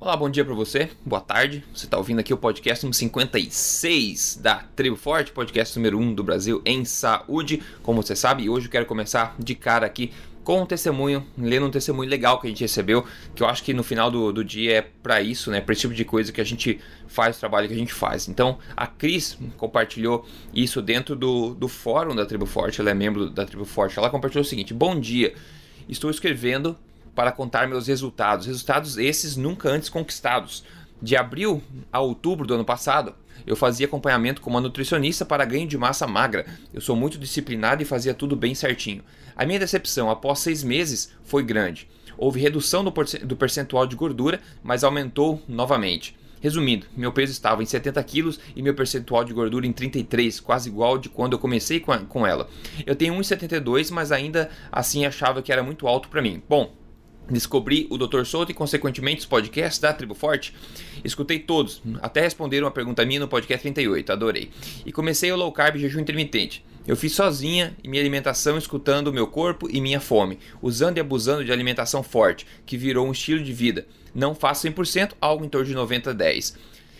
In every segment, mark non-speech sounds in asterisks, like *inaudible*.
Olá, bom dia para você, boa tarde. Você está ouvindo aqui o podcast número 56 da Tribo Forte, podcast número 1 do Brasil em saúde. Como você sabe, hoje eu quero começar de cara aqui com um testemunho, lendo um testemunho legal que a gente recebeu, que eu acho que no final do, do dia é para isso, né? Para esse tipo de coisa que a gente faz o trabalho que a gente faz. Então, a Cris compartilhou isso dentro do, do fórum da Tribo Forte, ela é membro da Tribo Forte. Ela compartilhou o seguinte: Bom dia, estou escrevendo para contar meus resultados. Resultados esses nunca antes conquistados. De abril a outubro do ano passado, eu fazia acompanhamento com uma nutricionista para ganho de massa magra. Eu sou muito disciplinado e fazia tudo bem certinho. A minha decepção após seis meses foi grande. Houve redução do percentual de gordura, mas aumentou novamente. Resumindo, meu peso estava em 70 quilos e meu percentual de gordura em 33, quase igual de quando eu comecei com, a, com ela. Eu tenho 1,72, mas ainda assim achava que era muito alto para mim. Bom, Descobri o Dr. Souto e, consequentemente, os podcasts da Tribo Forte. Escutei todos, até responder uma pergunta minha no podcast 38, adorei. E comecei o low carb jejum intermitente. Eu fiz sozinha e minha alimentação escutando o meu corpo e minha fome, usando e abusando de alimentação forte, que virou um estilo de vida. Não faço 100%, algo em torno de 90 a 10.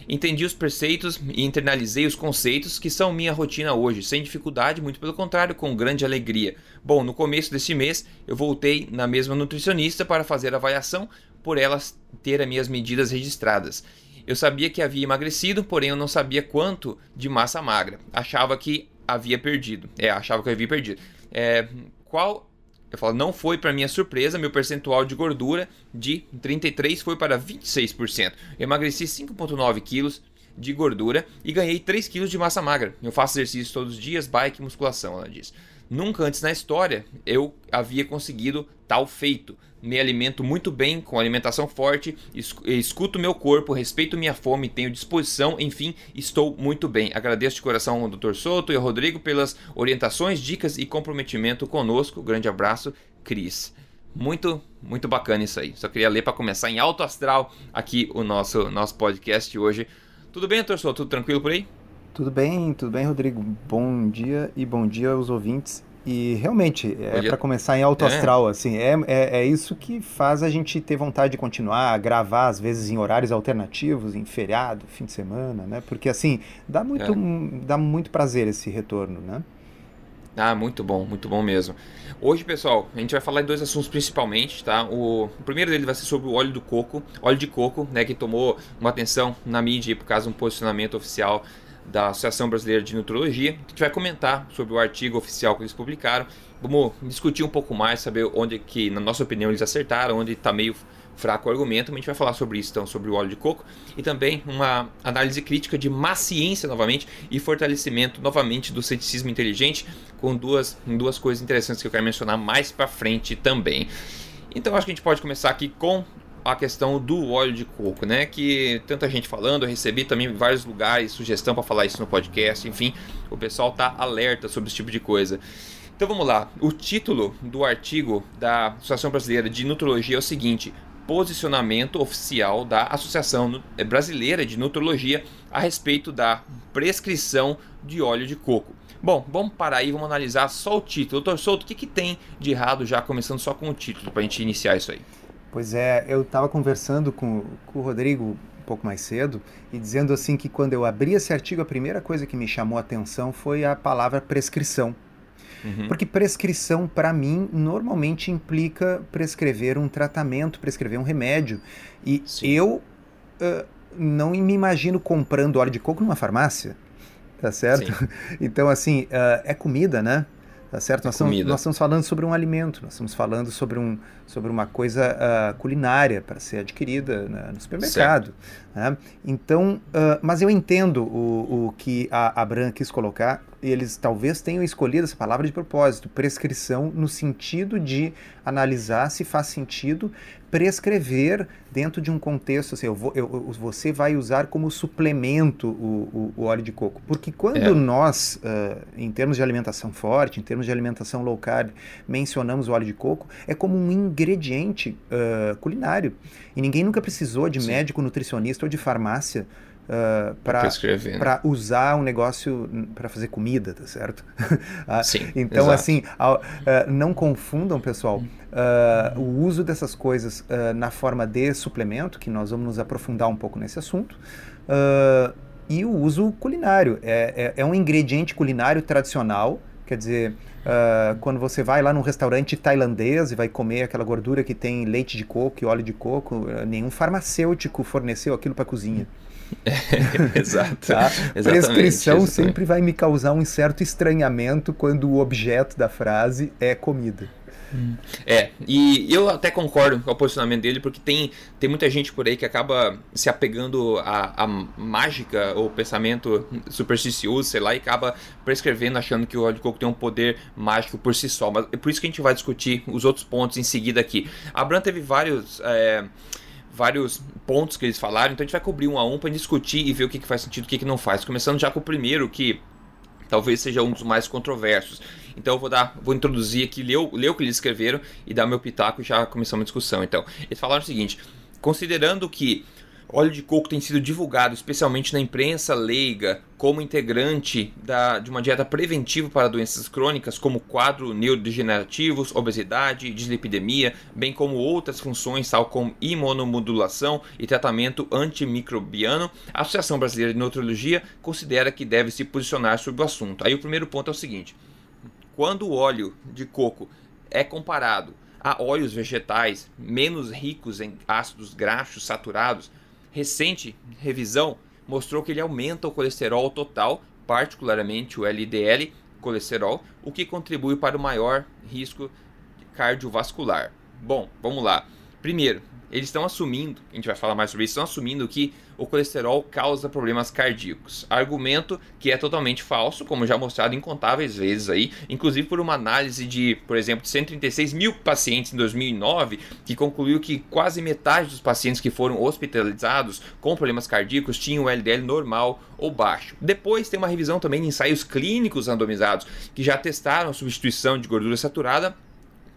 Entendi os preceitos e internalizei os conceitos que são minha rotina hoje, sem dificuldade, muito pelo contrário, com grande alegria. Bom, no começo deste mês eu voltei na mesma nutricionista para fazer a avaliação, por elas ter as minhas medidas registradas. Eu sabia que havia emagrecido, porém eu não sabia quanto de massa magra. Achava que havia perdido. É, achava que havia perdido. É, qual eu falo, não foi para minha surpresa, meu percentual de gordura de 33 foi para 26%. Eu emagreci 5,9 quilos de gordura e ganhei 3 quilos de massa magra. Eu faço exercícios todos os dias, bike e musculação, ela diz. Nunca antes na história eu havia conseguido tal feito. Me alimento muito bem, com alimentação forte, escuto meu corpo, respeito minha fome, tenho disposição, enfim, estou muito bem. Agradeço de coração ao Dr. Souto e ao Rodrigo pelas orientações, dicas e comprometimento conosco. Grande abraço, Cris. Muito, muito bacana isso aí. Só queria ler para começar em alto astral aqui o nosso, nosso podcast hoje. Tudo bem, Dr. Souto? Tudo tranquilo por aí? Tudo bem, tudo bem, Rodrigo. Bom dia e bom dia aos ouvintes. E realmente, é para começar em alto é. astral, assim, é, é, é, isso que faz a gente ter vontade de continuar, a gravar, às vezes em horários alternativos, em feriado, fim de semana, né? Porque, assim, dá muito, é. dá muito prazer esse retorno, né? Ah, muito bom, muito bom mesmo. Hoje, pessoal, a gente vai falar de dois assuntos principalmente, tá? O, o primeiro dele vai ser sobre o óleo do coco, óleo de coco, né, que tomou uma atenção na mídia por causa de um posicionamento oficial da Associação Brasileira de Nutrologia. A gente vai comentar sobre o artigo oficial que eles publicaram. Vamos discutir um pouco mais, saber onde que, na nossa opinião, eles acertaram, onde está meio fraco o argumento. A gente vai falar sobre isso, então, sobre o óleo de coco. E também uma análise crítica de má ciência, novamente, e fortalecimento, novamente, do ceticismo inteligente, com duas, duas coisas interessantes que eu quero mencionar mais para frente também. Então, acho que a gente pode começar aqui com a questão do óleo de coco, né? Que tanta gente falando, eu recebi também em vários lugares sugestão para falar isso no podcast, enfim, o pessoal tá alerta sobre esse tipo de coisa. Então vamos lá. O título do artigo da Associação Brasileira de Nutrologia é o seguinte: Posicionamento oficial da Associação Brasileira de Nutrologia a respeito da prescrição de óleo de coco. Bom, vamos parar aí, vamos analisar só o título. Doutor Souto, o que, que tem de errado já começando só com o título para a gente iniciar isso aí? Pois é, eu estava conversando com, com o Rodrigo um pouco mais cedo e dizendo assim que quando eu abri esse artigo, a primeira coisa que me chamou a atenção foi a palavra prescrição. Uhum. Porque prescrição, para mim, normalmente implica prescrever um tratamento, prescrever um remédio. E Sim. eu uh, não me imagino comprando óleo de coco numa farmácia, tá certo? Sim. *laughs* Então, assim, uh, é comida, né? Tá certo? Nós estamos, nós estamos, falando sobre um alimento, nós estamos falando sobre, um, sobre uma coisa uh, culinária para ser adquirida né, no supermercado. Né? Então, uh, mas eu entendo o, o que a, a Bran quis colocar, eles talvez tenham escolhido essa palavra de propósito, prescrição, no sentido de analisar se faz sentido prescrever dentro de um contexto, assim, eu vou, eu, você vai usar como suplemento o, o, o óleo de coco. Porque quando é. nós, uh, em termos de alimentação forte, em termos de alimentação low carb, mencionamos o óleo de coco, é como um ingrediente uh, culinário. E ninguém nunca precisou de Sim. médico nutricionista ou de farmácia uh, para né? usar um negócio para fazer comida, tá certo? *laughs* Ah, Sim. então, exato. assim, uh, não confundam, pessoal, uh, o uso dessas coisas na forma de suplemento, que nós vamos nos aprofundar um pouco nesse assunto. e o uso culinário. É, é, é um ingrediente culinário tradicional, quer dizer, Uh, quando você vai lá num restaurante tailandês e vai comer aquela gordura que tem leite de coco e óleo de coco, uh, nenhum farmacêutico forneceu aquilo para a cozinha. É, *laughs* exato. tá? Prescrição sempre vai me causar um certo estranhamento quando o objeto da frase é comida. É, e eu até concordo com o posicionamento dele, porque tem, tem muita gente por aí que acaba se apegando à, à mágica ou pensamento supersticioso, sei lá, e acaba prescrevendo achando que o óleo de coco tem um poder mágico por si só. Mas é por isso que a gente vai discutir os outros pontos em seguida aqui. A Bran teve vários. É, vários pontos que eles falaram, então a gente vai cobrir um a um para discutir e ver o que, que faz sentido e o que, que não faz. Começando já com o primeiro, que talvez seja um dos mais controversos. Então eu vou dar, vou introduzir aqui, ler, ler o que eles escreveram e dar meu pitaco e já começamos a discussão. Então, eles falaram o seguinte: considerando que óleo de coco tem sido divulgado, especialmente na imprensa leiga, como integrante da, de uma dieta preventiva para doenças crônicas, como quadro neurodegenerativos, obesidade, dislipidemia, bem como outras funções, tal como imunomodulação e tratamento antimicrobiano, a Associação Brasileira de Nutrologia considera que deve se posicionar sobre o assunto. Aí o primeiro ponto é o seguinte: quando o óleo de coco é comparado a óleos vegetais menos ricos em ácidos graxos saturados, recente revisão mostrou que ele aumenta o colesterol total, particularmente o LDL colesterol, o que contribui para o maior risco cardiovascular. Bom, vamos lá. Primeiro, eles estão assumindo, a gente vai falar mais sobre isso, estão assumindo que o colesterol causa problemas cardíacos. Argumento que é totalmente falso, como já mostrado incontáveis vezes aí, inclusive por uma análise de, por exemplo, de 136 mil pacientes em 2009, que concluiu que quase metade dos pacientes que foram hospitalizados com problemas cardíacos tinham LDL normal ou baixo. Depois tem uma revisão também de ensaios clínicos randomizados, que já testaram a substituição de gordura saturada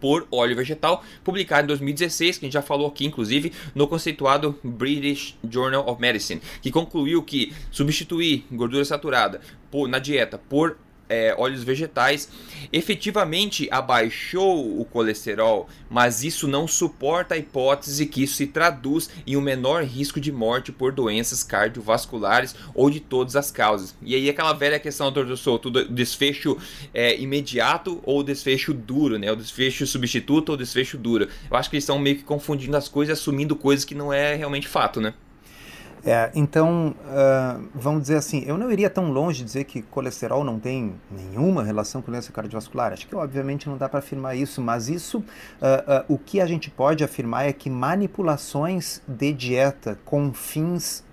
por óleo vegetal, publicado em 2016, que a gente já falou aqui, inclusive, no conceituado British Journal of Medicine, que concluiu que substituir gordura saturada por, na dieta por é, óleos vegetais efetivamente abaixou o colesterol, mas isso não suporta a hipótese que isso se traduz em um menor risco de morte por doenças cardiovasculares ou de todas as causas. E aí aquela velha questão, doutor Souto, do desfecho é, imediato ou desfecho duro, né? O desfecho substituto ou desfecho duro. Eu acho que eles estão meio que confundindo as coisas, assumindo coisas que não é realmente fato, né? É, então, uh, vamos dizer assim, eu não iria tão longe de dizer que colesterol não tem nenhuma relação com doença cardiovascular. Acho que, obviamente, não dá para afirmar isso, mas isso, uh, uh, o que a gente pode afirmar é que manipulações de dieta com fins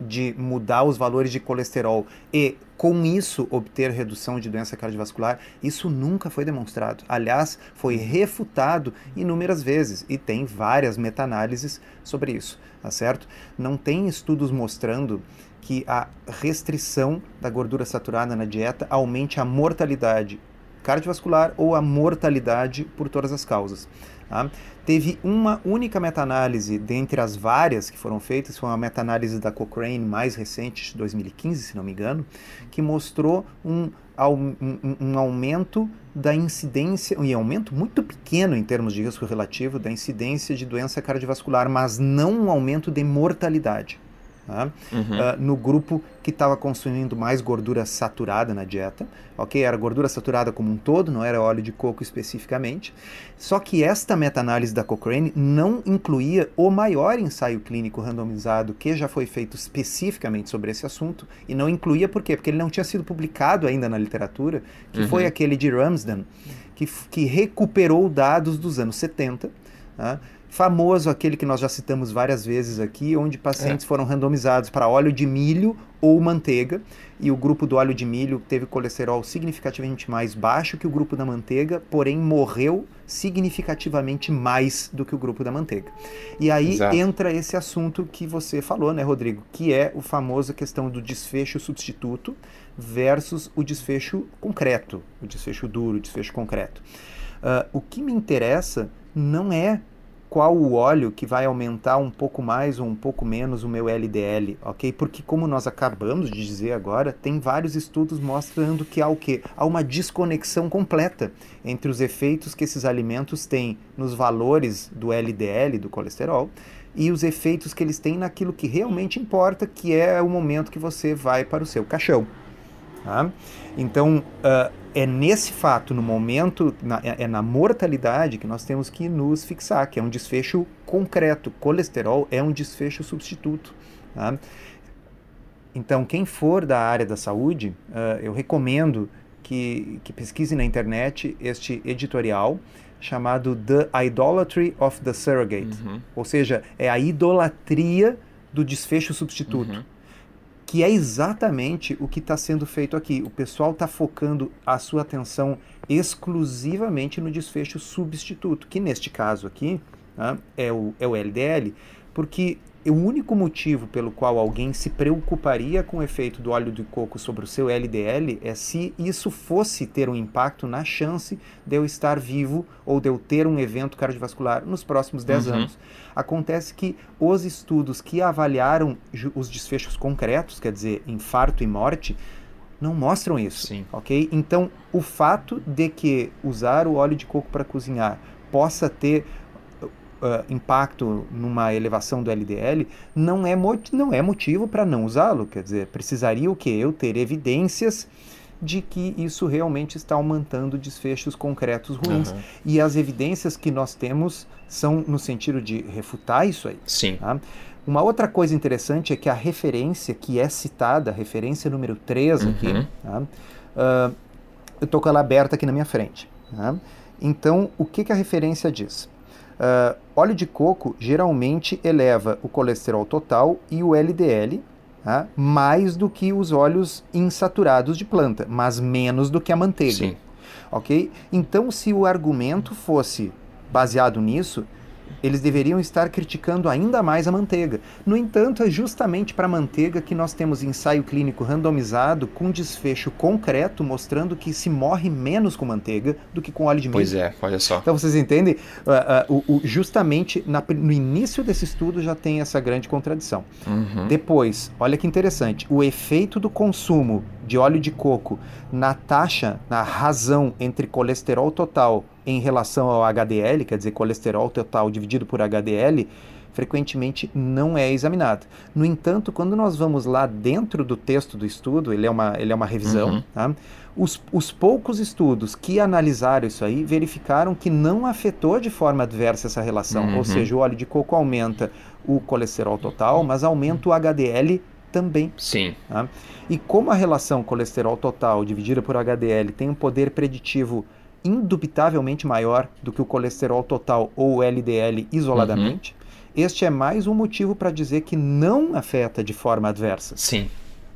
de mudar os valores de colesterol e com isso obter redução de doença cardiovascular, isso nunca foi demonstrado. Aliás, foi refutado inúmeras vezes e tem várias meta-análises sobre isso, tá certo? Não tem estudos mostrando que a restrição da gordura saturada na dieta aumente a mortalidade cardiovascular ou a mortalidade por todas as causas. Tá? Teve uma única meta-análise dentre as várias que foram feitas, foi uma meta-análise da Cochrane mais recente, de 2015, se não me engano, que mostrou um, um, um aumento da incidência, um aumento muito pequeno em termos de risco relativo da incidência de doença cardiovascular, mas não um aumento de mortalidade. Tá? Uhum. Uh, no grupo que estava consumindo mais gordura saturada na dieta, ok? Era gordura saturada como um todo, não era óleo de coco especificamente. Só que esta meta-análise da Cochrane não incluía o maior ensaio clínico randomizado que já foi feito especificamente sobre esse assunto, e não incluía por quê? Porque ele não tinha sido publicado ainda na literatura, que uhum. foi aquele de Ramsden, que, que recuperou dados dos anos 70. Tá? Famoso, aquele que nós já citamos várias vezes aqui, onde pacientes é. foram randomizados para óleo de milho ou manteiga, e o grupo do óleo de milho teve colesterol significativamente mais baixo que o grupo da manteiga, porém morreu significativamente mais do que o grupo da manteiga. E aí Exato. entra esse assunto que você falou, né, Rodrigo, que é o famoso questão do desfecho substituto versus o desfecho concreto, o desfecho duro, o desfecho concreto. Uh, o que me interessa não é qual o óleo que vai aumentar um pouco mais ou um pouco menos o meu LDL, ok? Porque como nós acabamos de dizer agora, tem vários estudos mostrando que há o quê? Há uma desconexão completa entre os efeitos que esses alimentos têm nos valores do LDL, do colesterol, e os efeitos que eles têm naquilo que realmente importa, que é o momento que você vai para o seu caixão. Tá? Então, uh, é nesse fato, no momento, na, é, é na mortalidade que nós temos que nos fixar, que é um desfecho concreto. Colesterol é um desfecho substituto. Tá? Então, quem for da área da saúde, uh, eu recomendo que, que pesquise na internet este editorial chamado The Idolatry of the Surrogate. Uhum. Ou seja, é a idolatria do desfecho substituto. Uhum que é exatamente o que está sendo feito aqui. O pessoal está focando a sua atenção exclusivamente no desfecho substituto, que neste caso aqui né, é, o, é o LDL, porque o único motivo pelo qual alguém se preocuparia com o efeito do óleo de coco sobre o seu LDL é se isso fosse ter um impacto na chance de eu estar vivo ou de eu ter um evento cardiovascular nos próximos 10 uhum. anos. Acontece que os estudos que avaliaram os desfechos concretos, quer dizer, infarto e morte, não mostram isso, Sim. ok? Então, o fato de que usar o óleo de coco para cozinhar possa ter uh, impacto numa elevação do LDL não é, não é motivo para não usá-lo. Quer dizer, precisaria o que? Eu ter evidências de que isso realmente está aumentando desfechos concretos ruins. Uhum. E as evidências que nós temos são no sentido de refutar isso aí. Sim. Tá? Uma outra coisa interessante é que a referência que é citada, a referência número 3 aqui, uhum. tá? uh, eu estou com ela aberta aqui na minha frente. Tá? Então, o que, que a referência diz? Uh, óleo de coco geralmente eleva o colesterol total e o LDL tá? mais do que os óleos insaturados de planta, mas menos do que a manteiga. Sim. Ok? Então, se o argumento fosse baseado nisso, eles deveriam estar criticando ainda mais a manteiga. No entanto, é justamente para a manteiga que nós temos ensaio clínico randomizado com desfecho concreto mostrando que se morre menos com manteiga do que com óleo de milho. Pois é, olha só. Então vocês entendem? Uh, uh, uh, justamente na, no início desse estudo já tem essa grande contradição. Uhum. Depois, olha que interessante, o efeito do consumo de óleo de coco na taxa, na razão entre colesterol total em relação ao HDL, quer dizer, colesterol total dividido por HDL, frequentemente não é examinado. No entanto, quando nós vamos lá dentro do texto do estudo, ele é uma, ele é uma revisão, uhum. tá? os, os poucos estudos que analisaram isso aí verificaram que não afetou de forma adversa essa relação. Uhum. Ou seja, o óleo de coco aumenta o colesterol total, mas aumenta o HDL também. Sim. Tá? E como a relação colesterol total dividida por HDL tem um poder preditivo indubitavelmente maior do que o colesterol total ou o LDL isoladamente, uhum. este é mais um motivo para dizer que não afeta de forma adversa. Sim.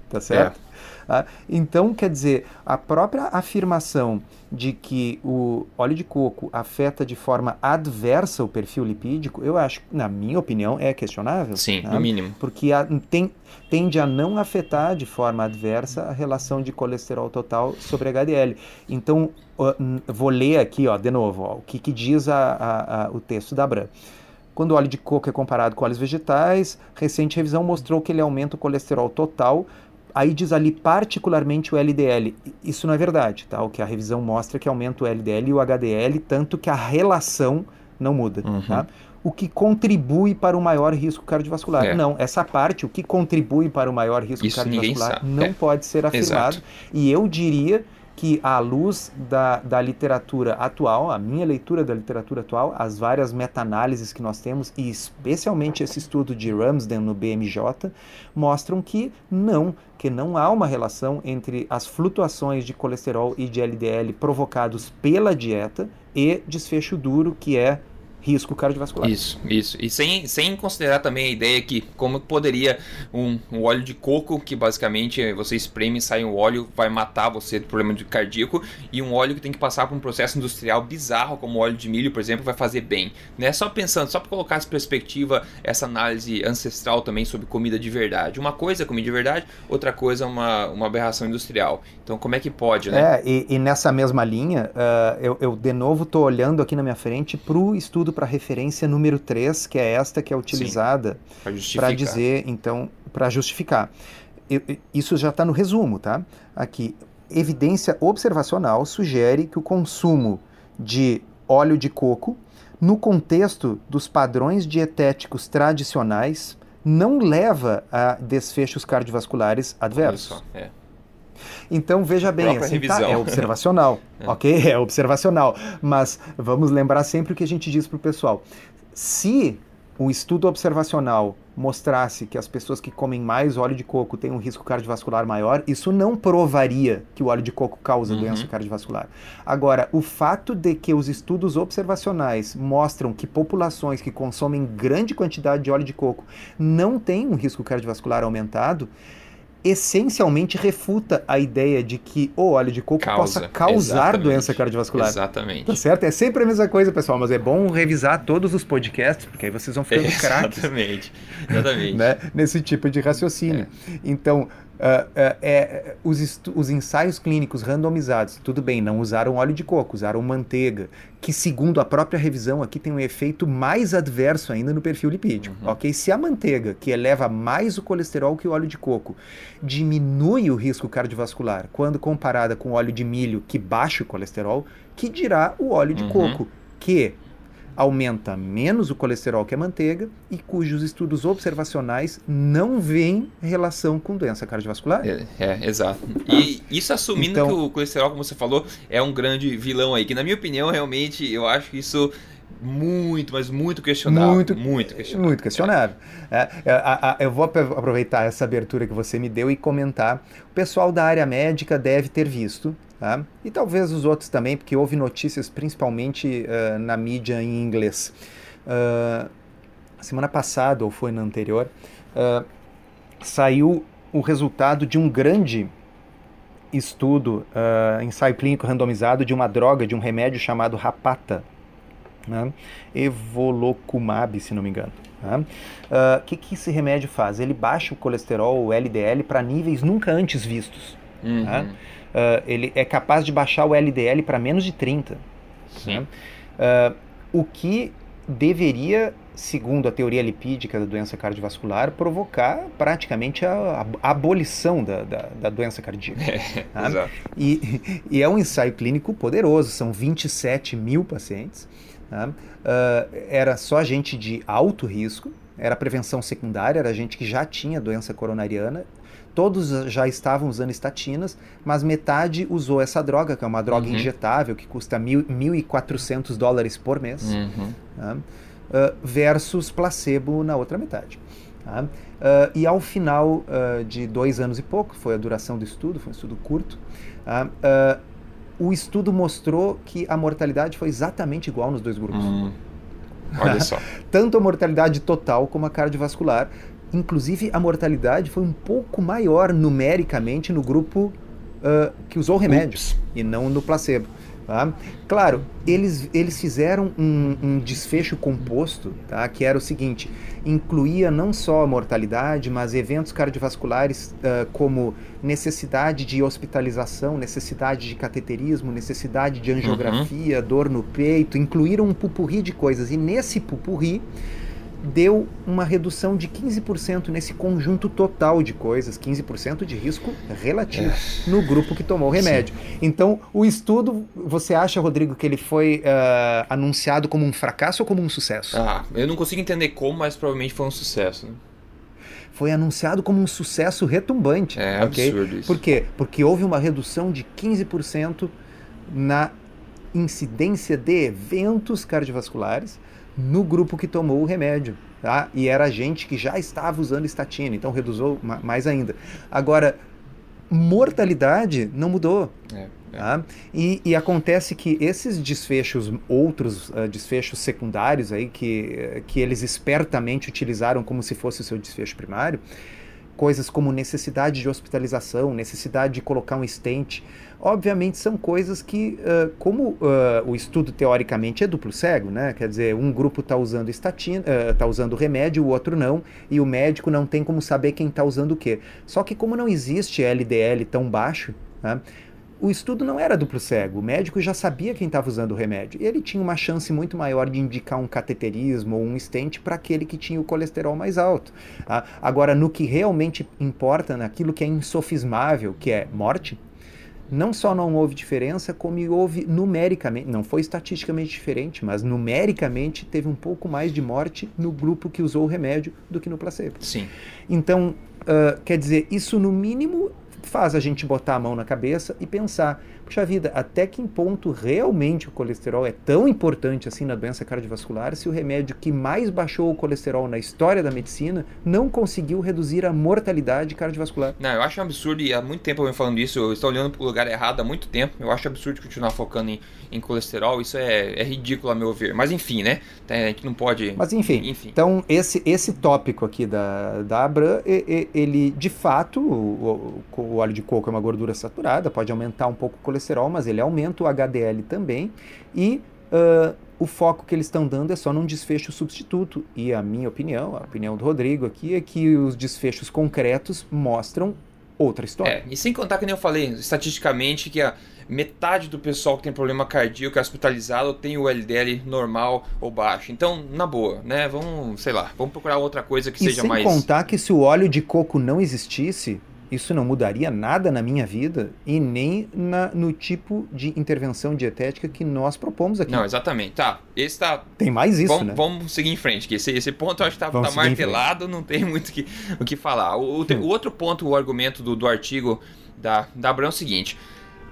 Tá certo? É. Ah, então, quer dizer, a própria afirmação de que o óleo de coco afeta de forma adversa o perfil lipídico, eu acho, na minha opinião, é questionável. Sim, né? no mínimo. Porque a, tem, tende a não afetar de forma adversa a relação de colesterol total sobre HDL. Então, vou ler aqui, ó, de novo, ó, o que, que diz a, a, o texto da Bran. Quando o óleo de coco é comparado com óleos vegetais, recente revisão mostrou que ele aumenta o colesterol total Aí diz ali particularmente o LDL. Isso não é verdade, tá? O que a revisão mostra é que aumenta o LDL e o HDL, tanto que a relação não muda, uhum. tá? O que contribui para o maior risco cardiovascular. É. Não, essa parte, o que contribui para o maior risco Isso cardiovascular, não é. pode ser afirmado. Exato. E eu diria que, à luz da, da literatura atual, a minha leitura da literatura atual, as várias meta-análises que nós temos, e especialmente esse estudo de Ramsden no BMJ, mostram que não, que não há uma relação entre as flutuações de colesterol e de LDL provocados pela dieta e desfecho duro, que é risco cardiovascular. Isso, isso. E sem, sem considerar também a ideia que como poderia um, um óleo de coco, que basicamente você espreme e sai um óleo, vai matar você do problema de cardíaco, e um óleo que tem que passar por um processo industrial bizarro, como o óleo de milho, por exemplo, vai fazer bem. Né? Só pensando, só para colocar essa perspectiva, essa análise ancestral também sobre comida de verdade. Uma coisa é comida de verdade, outra coisa é uma, uma aberração industrial. Então como é que pode, né? É, e, e nessa mesma linha, uh, eu, eu de novo estou olhando aqui na minha frente para o estudo para a referência número 3, que é esta que é utilizada para dizer, então, para justificar. Isso já está no resumo, tá? Aqui, evidência observacional sugere que o consumo de óleo de coco, no contexto dos padrões dietéticos tradicionais, não leva a desfechos cardiovasculares adversos. É. Então veja bem, assim, tá, é observacional, *laughs* é. ok? É observacional. Mas vamos lembrar sempre o que a gente diz para o pessoal. Se o estudo observacional mostrasse que as pessoas que comem mais óleo de coco têm um risco cardiovascular maior, isso não provaria que o óleo de coco causa uhum. doença cardiovascular. Agora, o fato de que os estudos observacionais mostram que populações que consomem grande quantidade de óleo de coco não têm um risco cardiovascular aumentado, essencialmente refuta a ideia de que o óleo de coco Causa. possa causar Exatamente. doença cardiovascular. Exatamente. Tá certo? É sempre a mesma coisa, pessoal, mas é bom revisar todos os podcasts, porque aí vocês vão ficando *laughs* craques. Exatamente. Exatamente. *laughs* né? Nesse tipo de raciocínio. É. Então, é, os, os, ensaios clínicos randomizados, tudo bem, não usaram óleo de coco, usaram manteiga, que segundo a própria revisão aqui tem um efeito mais adverso ainda no perfil lipídico, uhum. ok? Se a manteiga, que eleva mais o colesterol que o óleo de coco, diminui o risco cardiovascular quando comparada com o óleo de milho, que baixa o colesterol, que dirá o óleo de uhum. coco, que aumenta menos o colesterol que a manteiga e cujos estudos observacionais não veem relação com doença cardiovascular. É, é exato. E isso assumindo então, que o colesterol, como você falou, é um grande vilão aí, que na minha opinião, realmente, eu acho que isso muito, mas muito questionável. Muito, muito questionável. Muito questionável. É, é, eu vou aproveitar essa abertura que você me deu e comentar. O pessoal da área médica deve ter visto Tá? E talvez os outros também, porque houve notícias principalmente uh, na mídia em inglês. Uh, semana passada, ou foi na anterior, uh, saiu o resultado de um grande estudo, ensaio clínico randomizado de uma droga, de um remédio chamado Rapata, né? Evolocumab, se não me engano. O tá? que, que esse remédio faz? Ele baixa o colesterol, o LDL, para níveis nunca antes vistos. Tá? Uhum. Tá? Uh, ele é capaz de baixar o LDL para menos de 30. Né? Uh, o que deveria, segundo a teoria lipídica da doença cardiovascular, provocar praticamente a, a abolição da, da, da, doença cardíaca. *laughs* É, tá? Exato. E, e, é um ensaio clínico poderoso, são 27 mil pacientes. Tá? Uh, era só gente de alto risco, era prevenção secundária, era gente que já tinha doença coronariana todos já estavam usando estatinas, mas metade usou essa droga, que é uma droga uhum. injetável, que custa mil, 1.400 dólares por mês, uhum. tá? uh, versus placebo na outra metade. Tá? Uh, e ao final uh, de dois anos e pouco, foi a duração do estudo, foi um estudo curto, tá? o estudo mostrou que a mortalidade foi exatamente igual nos dois grupos. Hum. Olha só. *laughs* Tanto a mortalidade total como a cardiovascular, Inclusive, a mortalidade foi um pouco maior numericamente no grupo uh, que usou o remédio Ups. e não no placebo. Tá? Claro, eles, eles fizeram um, um, desfecho composto, tá? que era o seguinte: incluía não só a mortalidade, mas eventos cardiovasculares uh, como necessidade de hospitalização, necessidade de cateterismo, necessidade de angiografia, uhum. dor no peito, incluíram um pupurri de coisas. E nesse pupurri, deu uma redução de 15% nesse conjunto total de coisas, 15% de risco relativo é. no grupo que tomou o remédio. Sim. Então, o estudo, você acha, Rodrigo, que ele foi uh, anunciado como um fracasso ou como um sucesso? Ah, eu não consigo entender como, mas provavelmente foi um sucesso. Né? Foi anunciado como um sucesso retumbante. É okay? absurdo isso. Por quê? Porque houve uma redução de 15% na incidência de eventos cardiovasculares no grupo que tomou o remédio. Tá? E era gente que já estava usando estatina, então reduziu mais ainda. Agora, mortalidade não mudou. É, é. Tá? E, e, acontece que esses desfechos, outros uh, desfechos secundários aí, que, que eles espertamente utilizaram como se fosse o seu desfecho primário, coisas como necessidade de hospitalização, necessidade de colocar um stent, obviamente são coisas que, uh, como uh, o estudo teoricamente é duplo cego, né? Quer dizer, um grupo está usando estatina, está usando remédio, o outro não, e o médico não tem como saber quem está usando o quê. Só que como não existe LDL tão baixo, né? O estudo não era duplo cego, o médico já sabia quem estava usando o remédio. E ele tinha uma chance muito maior de indicar um cateterismo ou um estente para aquele que tinha o colesterol mais alto. Ah, agora, no que realmente importa, naquilo que é insofismável, que é morte, não só não houve diferença, como houve numericamente, não foi estatisticamente diferente, mas numericamente teve um pouco mais de morte no grupo que usou o remédio do que no placebo. Sim. Então, uh, quer dizer, isso no mínimo faz a gente botar a mão na cabeça e pensar, puxa vida, até que ponto realmente o colesterol é tão importante assim na doença cardiovascular se o remédio que mais baixou o colesterol na história da medicina não conseguiu reduzir a mortalidade cardiovascular? Não, eu acho um absurdo e há muito tempo eu venho falando isso, eu estou olhando para o lugar errado há muito tempo, eu acho absurdo continuar focando em, em colesterol, isso é, é ridículo a meu ver, mas enfim, né, a gente não pode... Mas enfim, enfim. então esse, esse tópico aqui da, da Abram, ele de fato, o, o, o óleo de coco é uma gordura saturada, pode aumentar um pouco o colesterol, mas ele aumenta o HDL também. E uh, o foco que eles estão dando é só num desfecho substituto. E a minha opinião, a opinião do Rodrigo aqui, é que os desfechos concretos mostram outra história. É, e sem contar que nem eu falei, estatisticamente, que a metade do pessoal que tem problema cardíaco é hospitalizado tem o LDL normal ou baixo. Então, na boa, né? Vamos, sei lá, vamos procurar outra coisa que e seja sem mais. Sem contar que se o óleo de coco não existisse, isso não mudaria nada na minha vida e nem na, no tipo de intervenção dietética que nós propomos aqui. Não, exatamente. Tá, esse tá... Tem mais isso, vamos, né? Vamos seguir em frente, que esse, esse ponto eu acho que tá, tá martelado, não tem muito que, o que falar. O, o, hum. o outro ponto, o argumento do, do artigo da, da Abrão é o seguinte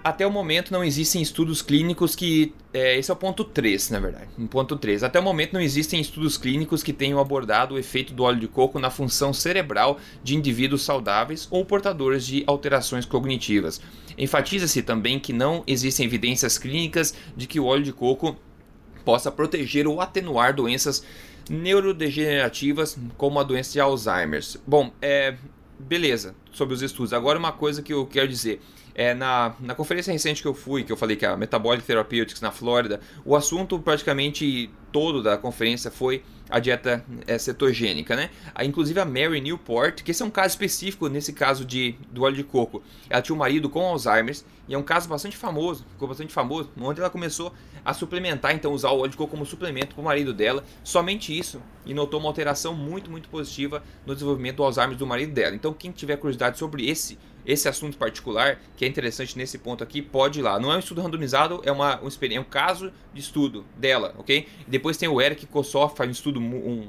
até o momento não existem estudos clínicos que. É, esse é o ponto 3, na verdade. Um ponto 3. Até o momento não existem estudos clínicos que tenham abordado o efeito do óleo de coco na função cerebral de indivíduos saudáveis ou portadores de alterações cognitivas. Enfatiza-se também que não existem evidências clínicas de que o óleo de coco possa proteger ou atenuar doenças neurodegenerativas como a doença de Alzheimer. Bom, é, beleza sobre os estudos. Agora uma coisa que eu quero dizer. É, na, na conferência recente que eu fui, que eu falei que a Metabolic Therapeutics na Flórida, o assunto praticamente todo da conferência foi a dieta é, cetogênica, né? Inclusive a Mary Newport, que esse é um caso específico nesse caso de, do óleo de coco. Ela tinha um marido com Alzheimer e é um caso bastante famoso, ficou bastante famoso, onde ela começou a suplementar, então usar o óleo de coco como suplemento para o marido dela, somente isso, e notou uma alteração muito, muito positiva no desenvolvimento do Alzheimer do marido dela. Então quem tiver curiosidade sobre esse esse assunto particular, que é interessante nesse ponto aqui, pode ir lá. Não é um estudo randomizado, é, uma, um, é um caso de estudo dela, ok? Depois tem o Eric Kossoff, faz um estudo, um,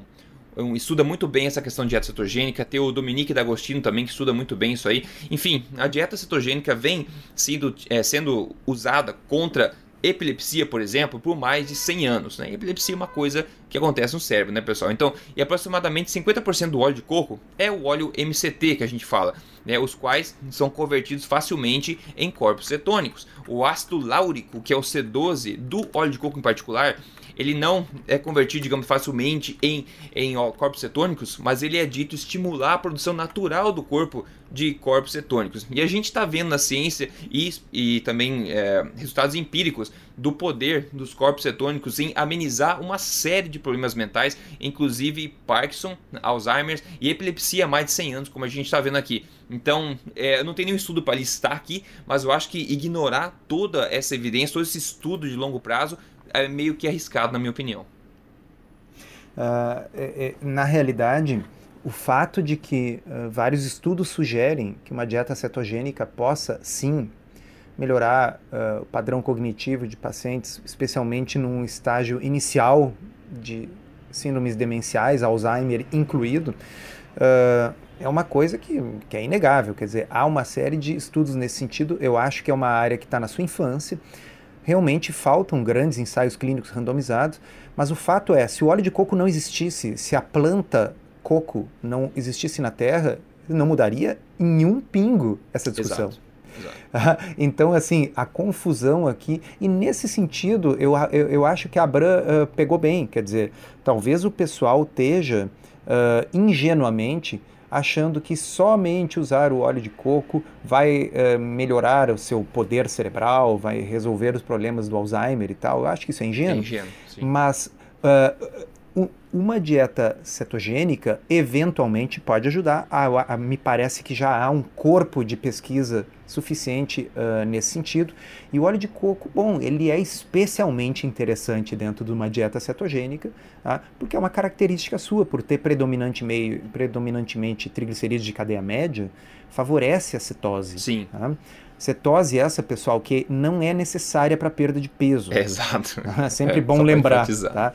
um, estuda muito bem essa questão de dieta cetogênica. Tem o Dominique D'Agostino também, que estuda muito bem isso aí. Enfim, a dieta cetogênica vem sendo, é, sendo usada contra epilepsia, por exemplo, por mais de 100 anos. Né? Epilepsia é uma coisa que acontece no cérebro, né, pessoal? Então, e aproximadamente 50% do óleo de coco é o óleo MCT que a gente fala, né? Os quais são convertidos facilmente em corpos cetônicos. O ácido láurico, que é o C12 do óleo de coco em particular, ele não é convertido, digamos, facilmente em, em corpos cetônicos, mas ele é dito estimular a produção natural do corpo de corpos cetônicos. E a gente está vendo na ciência e, e também é, resultados empíricos do poder dos corpos cetônicos em amenizar uma série de problemas mentais, inclusive Parkinson, Alzheimer e epilepsia há mais de 100 anos, como a gente está vendo aqui. Então, é, não tem nenhum estudo para listar aqui, mas eu acho que ignorar toda essa evidência, todo esse estudo de longo prazo, é meio que arriscado, na minha opinião. Uh, é, é, na realidade, o fato de que uh, vários estudos sugerem que uma dieta cetogênica possa sim melhorar uh, o padrão cognitivo de pacientes, especialmente num estágio inicial de síndromes demenciais, Alzheimer incluído, uh, é uma coisa que, que é inegável. Quer dizer, há uma série de estudos nesse sentido. Eu acho que é uma área que está na sua infância. Realmente faltam grandes ensaios clínicos randomizados, mas o fato é, se o óleo de coco não existisse, se a planta coco não existisse na Terra, não mudaria em um pingo essa discussão. Exato. *laughs* Então, assim, a confusão aqui, e nesse sentido, eu, eu, eu acho que a Abram uh, pegou bem, quer dizer, talvez o pessoal esteja uh, ingenuamente achando que somente usar o óleo de coco vai uh, melhorar o seu poder cerebral, vai resolver os problemas do Alzheimer e tal. Eu acho que isso é ingênuo. É ingênuo sim. Mas uh, uma dieta cetogênica eventualmente pode ajudar. A, a, me parece que já há um corpo de pesquisa suficiente uh, nesse sentido. E o óleo de coco, bom, ele é especialmente interessante dentro de uma dieta cetogênica, tá? porque é uma característica sua, por ter predominante meio, predominantemente triglicerídeos de cadeia média, favorece a cetose. Sim. Tá? Cetose essa, pessoal, que não é necessária para perda de peso. É, exato. Sempre é, bom lembrar. Tá?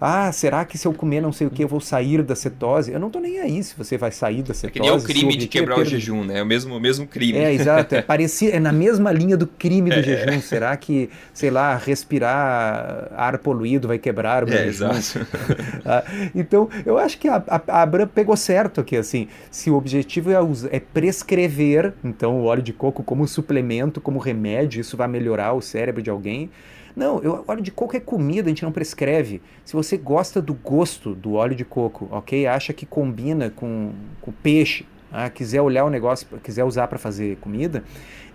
Ah, será que se eu comer não sei o que eu vou sair da cetose? Eu não tô nem aí se você vai sair da cetose. É que nem o crime de é quebrar é o jejum, né? É o mesmo, o mesmo crime. É, exato. É, parecia, é na mesma linha do crime do é. jejum. Será que, sei lá, respirar ar poluído vai quebrar o meu é, jejum? Exato. *laughs* ah, então, eu acho que a, a, a Abra pegou certo aqui, assim. Se o objetivo é, é prescrever, então, o óleo de coco como suplemento, como remédio, isso vai melhorar o cérebro de alguém não, eu, óleo de coco é comida, a gente não prescreve. Se você gosta do gosto do óleo de coco, ok? Acha que combina com, com peixe, ah, quiser olhar o negócio, quiser usar para fazer comida,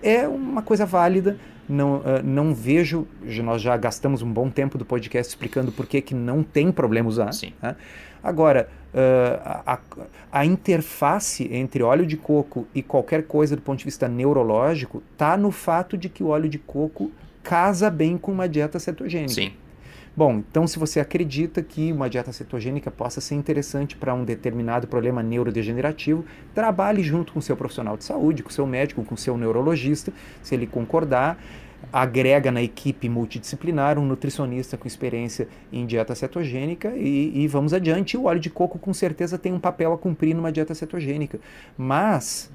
é uma coisa válida. Não, uh, não vejo, nós já gastamos um bom tempo do podcast explicando por que, que não tem problema usar. Sim. Tá? Agora, uh, a, a, interface entre óleo de coco e qualquer coisa do ponto de vista neurológico está no fato de que o óleo de coco casa bem com uma dieta cetogênica. Sim. Bom, então se você acredita que uma dieta cetogênica possa ser interessante para um determinado problema neurodegenerativo, trabalhe junto com o seu profissional de saúde, com seu médico, com o seu neurologista, se ele concordar, agrega na equipe multidisciplinar um nutricionista com experiência em dieta cetogênica e, e vamos adiante. O óleo de coco com certeza tem um papel a cumprir numa dieta cetogênica, mas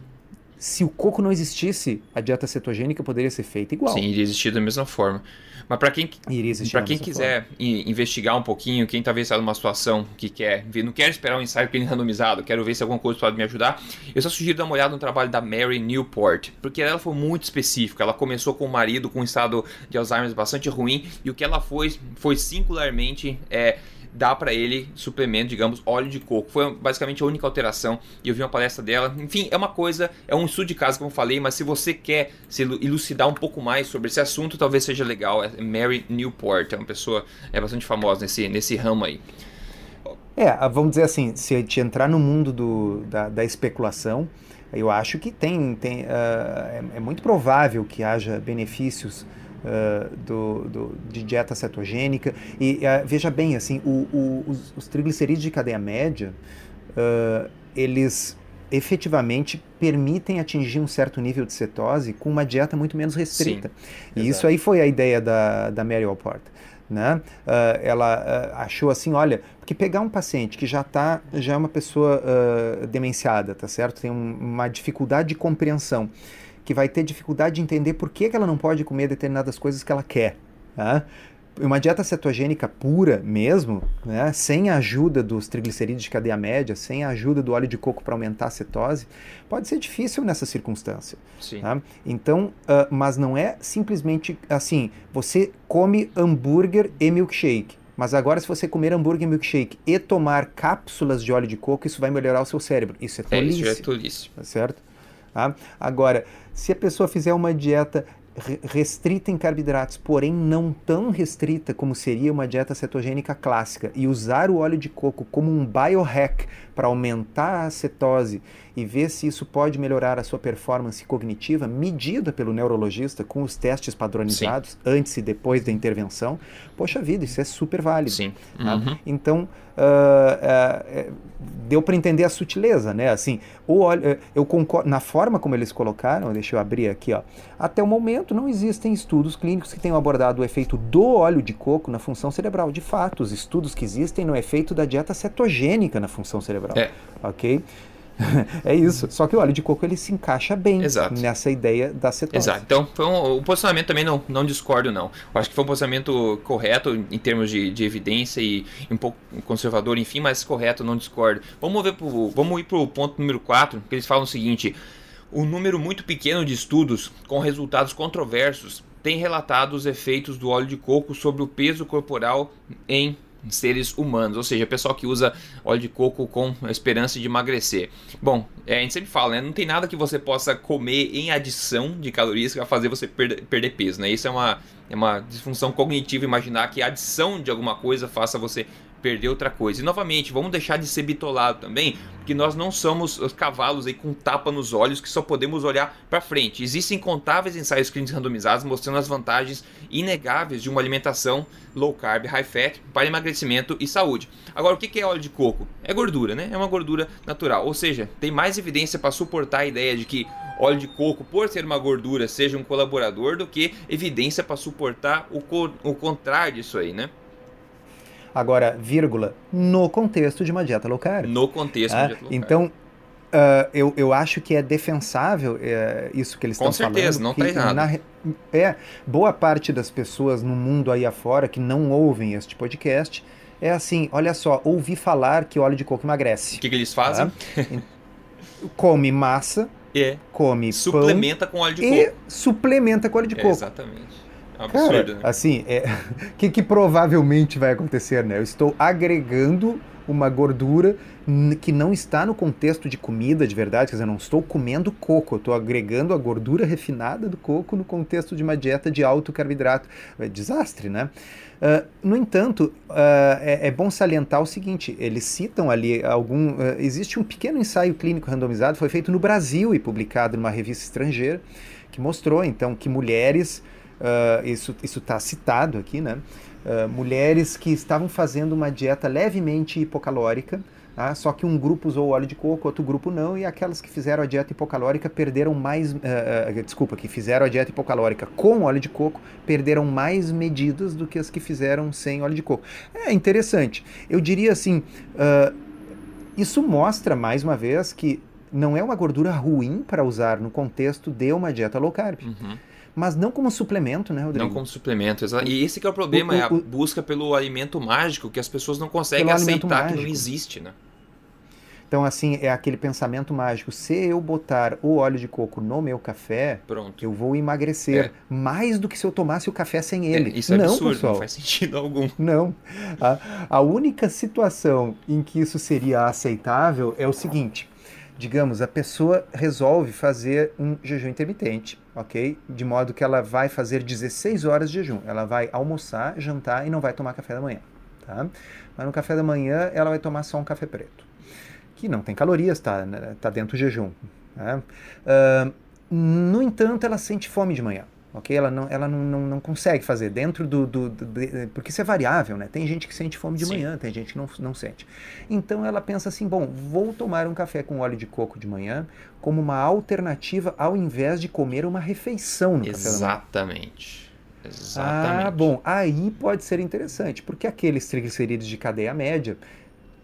se o coco não existisse, a dieta cetogênica poderia ser feita igual. Sim, iria existir da mesma forma. Mas para quem, pra quem quiser investigar um pouquinho, quem talvez está numa situação que quer ver, não quer esperar um ensaio randomizado, quero ver se alguma coisa pode me ajudar, eu só sugiro dar uma olhada no trabalho da Mary Newport, porque ela foi muito específica. Ela começou com o marido com um estado de Alzheimer bastante ruim e o que ela foi foi singularmente é, dá para ele suplemento, digamos, óleo de coco. Foi basicamente a única alteração. E eu vi uma palestra dela. Enfim, é uma coisa, é um estudo de caso, como eu falei, mas se você quer se elucidar um pouco mais sobre esse assunto, talvez seja legal. É Mary Newport, é uma pessoa é bastante famosa nesse, nesse ramo aí. É, vamos dizer assim, se a gente entrar no mundo do, da, da especulação, eu acho que tem, tem uh, é, é muito provável que haja benefícios uh, do, do, de dieta cetogênica. E uh, veja bem, assim, o, o, os, os, triglicerídeos de cadeia média, uh, eles efetivamente permitem atingir um certo nível de cetose com uma dieta muito menos restrita. Sim, e exato. isso aí foi a ideia da, da Mary Alport. Né? Uh, ela uh, achou assim, olha, porque pegar um paciente que já tá, já é uma pessoa uh, demenciada, tá certo? Tem um, uma dificuldade de compreensão que vai ter dificuldade de entender por que, que ela não pode comer determinadas coisas que ela quer. Tá? Uma dieta cetogênica pura mesmo, né, sem a ajuda dos triglicerídeos de cadeia média, sem a ajuda do óleo de coco para aumentar a cetose, pode ser difícil nessa circunstância. Tá? Então, uh, mas não é simplesmente assim, você come hambúrguer e milkshake. Mas agora, se você comer hambúrguer e milkshake e tomar cápsulas de óleo de coco, isso vai melhorar o seu cérebro. Isso é tolice. É, isso é tolice. Tá certo? Tá? Agora, se a pessoa fizer uma dieta restrita em carboidratos, porém não tão restrita como seria uma dieta cetogênica clássica, e usar o óleo de coco como um biohack para aumentar a cetose e ver se isso pode melhorar a sua performance cognitiva, medida pelo neurologista com os testes padronizados Sim. antes e depois da intervenção, poxa vida, isso é super válido. Sim. Tá? Uhum. Então, uh, uh, deu para entender a sutileza, né? Assim, o óleo, eu concordo, na forma como eles colocaram, deixa eu abrir aqui, ó, até o momento não existem estudos clínicos que tenham abordado o efeito do óleo de coco na função cerebral. De fato, os estudos que existem no efeito da dieta cetogênica na função cerebral. É. Ok? *laughs* é isso. Só que o óleo de coco ele se encaixa bem Exato. nessa ideia da cetose. Exato. Então, foi um, o posicionamento também não, não discordo, não. Eu acho que foi um posicionamento correto em termos de, de evidência e um pouco conservador, enfim, mas correto, não discordo. Vamos, ver pro, vamos ir para o ponto número 4, que eles falam o seguinte: um número muito pequeno de estudos com resultados controversos tem relatado os efeitos do óleo de coco sobre o peso corporal em seres humanos, ou seja, pessoal que usa óleo de coco com a esperança de emagrecer. Bom, é, a gente sempre fala, né? Não tem nada que você possa comer em adição de calorias que vai fazer você perder, perder peso, né? Isso é uma, é uma disfunção cognitiva imaginar que a adição de alguma coisa faça você perder outra coisa. E novamente, vamos deixar de ser bitolado também, porque nós não somos os cavalos aí com tapa nos olhos que só podemos olhar para frente. Existem incontáveis ensaios clínicos randomizados mostrando as vantagens inegáveis de uma alimentação low carb, high fat para emagrecimento e saúde. Agora, o que é óleo de coco? É gordura, né? É uma gordura natural, ou seja, tem mais evidência para suportar a ideia de que óleo de coco, por ser uma gordura, seja um colaborador do que evidência para suportar o, co o contrário disso aí, né? Agora, vírgula, no contexto de uma dieta low carb. No contexto de uma ah, dieta low carb. Então, uh, eu, eu acho que é defensável uh, isso que eles estão falando. Com certeza, não está errado. Na, é, boa parte das pessoas no mundo aí afora que não ouvem este podcast é assim, olha só, ouvi falar que óleo de coco emagrece. O que, que eles fazem? Tá? Come massa, é. come suplementa pão com óleo de coco. E suplementa com óleo de é, coco. Exatamente. Absurdo, Cara? Assim, o é, *laughs* que, que provavelmente vai acontecer, né? Eu estou agregando uma gordura que não está no contexto de comida de verdade, quer dizer, eu não estou comendo coco, eu estou agregando a gordura refinada do coco no contexto de uma dieta de alto carboidrato. É desastre, né? Uh, no entanto, uh, é, é, bom salientar o seguinte: eles citam ali algum. Uh, existe um pequeno ensaio clínico randomizado, foi feito no Brasil e publicado numa revista estrangeira, que mostrou então que mulheres uh, isso está citado aqui, né? Uh, mulheres que estavam fazendo uma dieta levemente hipocalórica, ah, só que um grupo usou óleo de coco, outro grupo não, e aquelas que fizeram a dieta hipocalórica perderam mais. Uh, uh, desculpa, que fizeram a dieta hipocalórica com óleo de coco perderam mais medidas do que as que fizeram sem óleo de coco. É interessante. Eu diria assim: isso mostra mais uma vez que não é uma gordura ruim para usar no contexto de uma dieta low carb. Uhum mas não como suplemento, né, Rodrigo? Não como suplemento, exato. E esse que é o problema, o, o, é a busca pelo alimento mágico que as pessoas não conseguem aceitar que não existe, né? Então, assim, é aquele pensamento mágico. Se eu botar o óleo de coco no meu café, Pronto. eu vou emagrecer é. mais do que se eu tomasse o café sem ele. É, isso é não, absurdo, pessoal. não faz sentido algum. Não. A, a única situação em que isso seria aceitável é o seguinte: digamos, a pessoa resolve fazer um jejum intermitente, ok? De modo que ela vai fazer 16 horas de jejum. Ela vai almoçar, jantar e não vai tomar café da manhã, tá? Mas no café da manhã ela vai tomar só um café preto, que não tem calorias, tá, né? tá dentro do jejum. Né? Uh, no entanto, ela sente fome de manhã ok? Ela não, ela não, não, não consegue fazer dentro do, do, do, Porque isso é variável, né? Tem gente que sente fome de Sim. manhã, tem gente que não, não sente. Então ela pensa assim: bom, vou tomar um café com óleo de coco de manhã como uma alternativa ao invés de comer uma refeição no Exatamente. café da manhã. Exatamente. Ah, bom, aí pode ser interessante, porque aqueles triglicerídeos de cadeia média,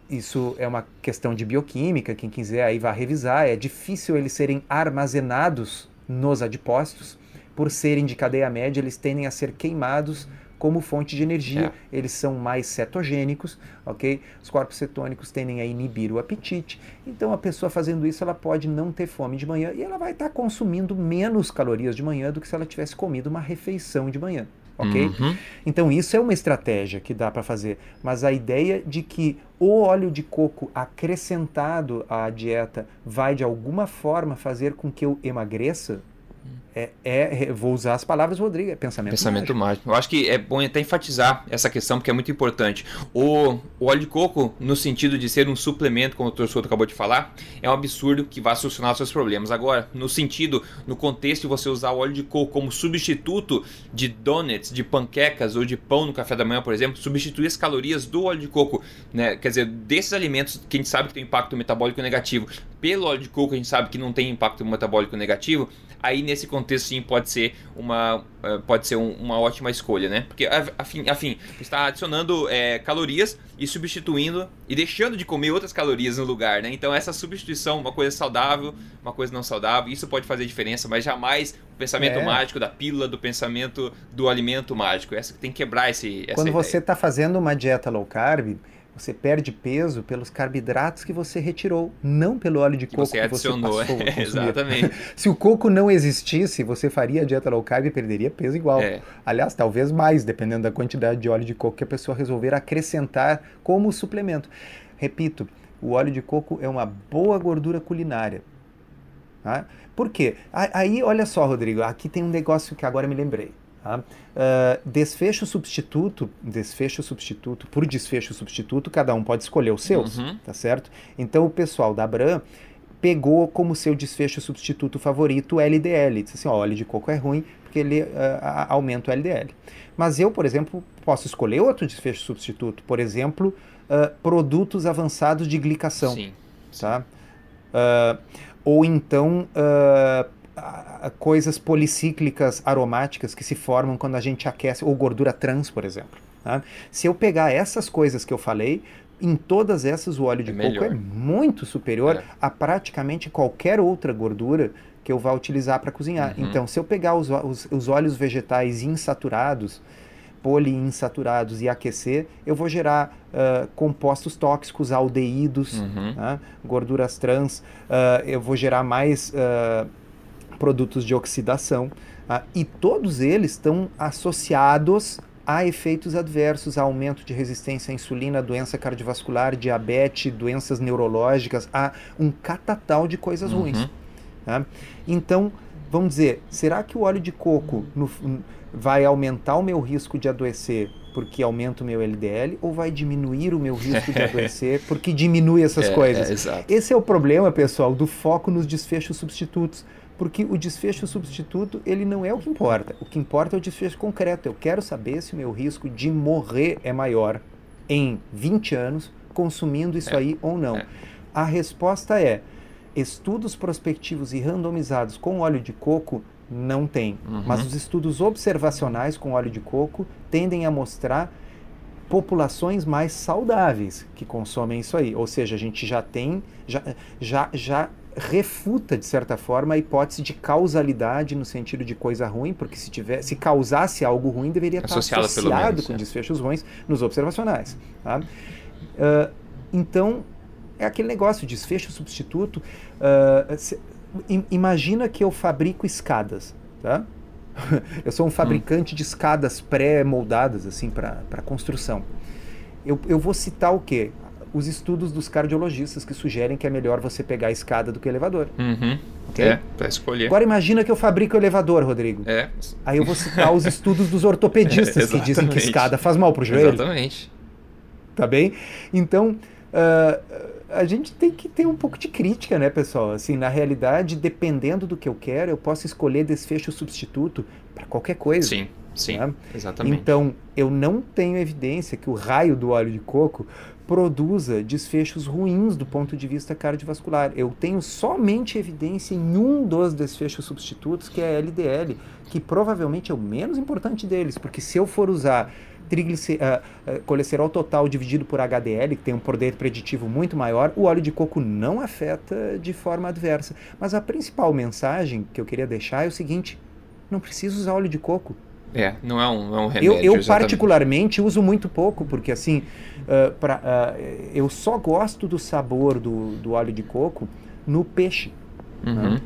isso é uma questão de bioquímica, quem quiser aí vai revisar, é difícil eles serem armazenados nos adipócitos, por serem de cadeia média, eles tendem a ser queimados como fonte de energia. É. Eles são mais cetogênicos, ok? Os corpos cetônicos tendem a inibir o apetite. Então, a pessoa fazendo isso, ela pode não ter fome de manhã e ela vai estar consumindo menos calorias de manhã do que se ela tivesse comido uma refeição de manhã. Ok? Uhum. Então, isso é uma estratégia que dá para fazer. Mas a ideia de que o óleo de coco acrescentado à dieta vai de alguma forma fazer com que eu emagreça, é, é, vou usar as palavras Rodrigo, é pensamento, pensamento mágico. mágico. Eu acho que é bom até enfatizar essa questão porque é muito importante. O, o óleo de coco, no sentido de ser um suplemento, como o Dr. Souto acabou de falar, é um absurdo que vai solucionar os seus problemas. Agora, no sentido, no contexto de você usar o óleo de coco como substituto de donuts, de panquecas ou de pão no café da manhã, por exemplo, substituir as calorias do óleo de coco, né? Quer dizer, desses alimentos que a gente sabe que tem impacto metabólico negativo, pelo óleo de coco a gente sabe que não tem impacto metabólico negativo, aí nesse contexto sim pode ser uma, eh, pode ser um, uma ótima escolha, né? Porque afim, afim está adicionando é, calorias e substituindo e deixando de comer outras calorias no lugar, né? Então essa substituição, uma coisa saudável, uma coisa não saudável, isso pode fazer diferença, mas jamais o pensamento é. mágico da pílula, do pensamento do alimento mágico. Essa tem que quebrar esse. Quando ideia. você está fazendo uma dieta low carb você perde peso pelos carboidratos que você retirou, não pelo óleo de coco que você adicionou. Que você passou, *laughs* exatamente. *laughs* Se o coco não existisse, você faria a dieta low carb e perderia peso igual. É. Aliás, talvez mais, dependendo da quantidade de óleo de coco que a pessoa resolver acrescentar como suplemento. Repito, o óleo de coco é uma boa gordura culinária. Tá? Por quê? Aí, olha só, Rodrigo, aqui tem um negócio que agora me lembrei. Tá? Uh, desfecho substituto, desfecho substituto, por desfecho substituto, cada um pode escolher os seus, uhum. tá certo? Então o pessoal da Abram pegou como seu desfecho substituto favorito o LDL. Disse assim, ó, óleo de coco é ruim porque ele uh, aumenta o LDL. Mas eu, por exemplo, posso escolher outro desfecho substituto, por exemplo, uh, produtos avançados de glicação. Sim. Tá? ou então coisas policíclicas aromáticas que se formam quando a gente aquece, ou gordura trans, por exemplo. Tá? Se eu pegar essas coisas que eu falei, em todas essas o óleo de é coco é muito superior é. a praticamente qualquer outra gordura que eu vá utilizar para cozinhar. Uhum. Então, se eu pegar os, os, os óleos vegetais insaturados, poliinsaturados e aquecer, eu vou gerar uh, compostos tóxicos, aldeídos, uhum. né? gorduras trans, uh, eu vou gerar mais uh, produtos de oxidação, ah, e todos eles estão associados a efeitos adversos, a aumento de resistência à insulina, doença cardiovascular, diabetes, doenças neurológicas, a um catatal de coisas uhum. ruins. Tá? Então, vamos dizer, será que o óleo de coco no, vai aumentar o meu risco de adoecer porque aumenta o meu LDL ou vai diminuir o meu risco de *laughs* adoecer porque diminui essas é, coisas? É, Esse é o problema, pessoal, do foco nos desfechos substitutos porque o desfecho substituto ele não é o que importa. O que importa é o desfecho concreto. Eu quero saber se o meu risco de morrer é maior em 20 anos consumindo isso é. aí ou não. É. A resposta é: estudos prospectivos e randomizados com óleo de coco não tem, uhum. mas os estudos observacionais com óleo de coco tendem a mostrar populações mais saudáveis que consomem isso aí. Ou seja, a gente já tem, já, já, já refuta de certa forma a hipótese de causalidade no sentido de coisa ruim, porque se tiver, se causasse algo ruim deveria Associado estar associado menos, com é. desfechos ruins nos observacionais. Tá? Uh, então é aquele negócio desfecho substituto. Uh, se, imagina que eu fabrico escadas, tá? *laughs* eu sou um fabricante hum. de escadas pré-moldadas assim para construção. Eu, eu vou citar o quê? Os estudos dos cardiologistas que sugerem que é melhor você pegar a escada do que o elevador. Uhum. Okay? É, para escolher. Agora imagina que eu fabrico o elevador, Rodrigo. É. Aí eu vou citar os estudos dos *laughs* ortopedistas é, que dizem que escada faz mal para o joelho. Exatamente. Tá bem? Então, uh, a gente tem que ter um pouco de crítica, né, pessoal? Assim, na realidade, dependendo do que eu quero, eu posso escolher desfecho substituto para qualquer coisa. Sim. Sim, né? exatamente. Então, eu não tenho evidência que o raio do óleo de coco produza desfechos ruins do ponto de vista cardiovascular. Eu tenho somente evidência em um dos desfechos substitutos, que é LDL, que provavelmente é o menos importante deles, porque se eu for usar uh, uh, colesterol total dividido por HDL, que tem um poder preditivo muito maior, o óleo de coco não afeta de forma adversa. Mas a principal mensagem que eu queria deixar é o seguinte: não precisa usar óleo de coco. É, não é um, não é um remédio. Eu, eu particularmente uso muito pouco, porque assim, uh, pra, uh, eu só gosto do sabor do, do óleo de coco no peixe. Uhum. Né?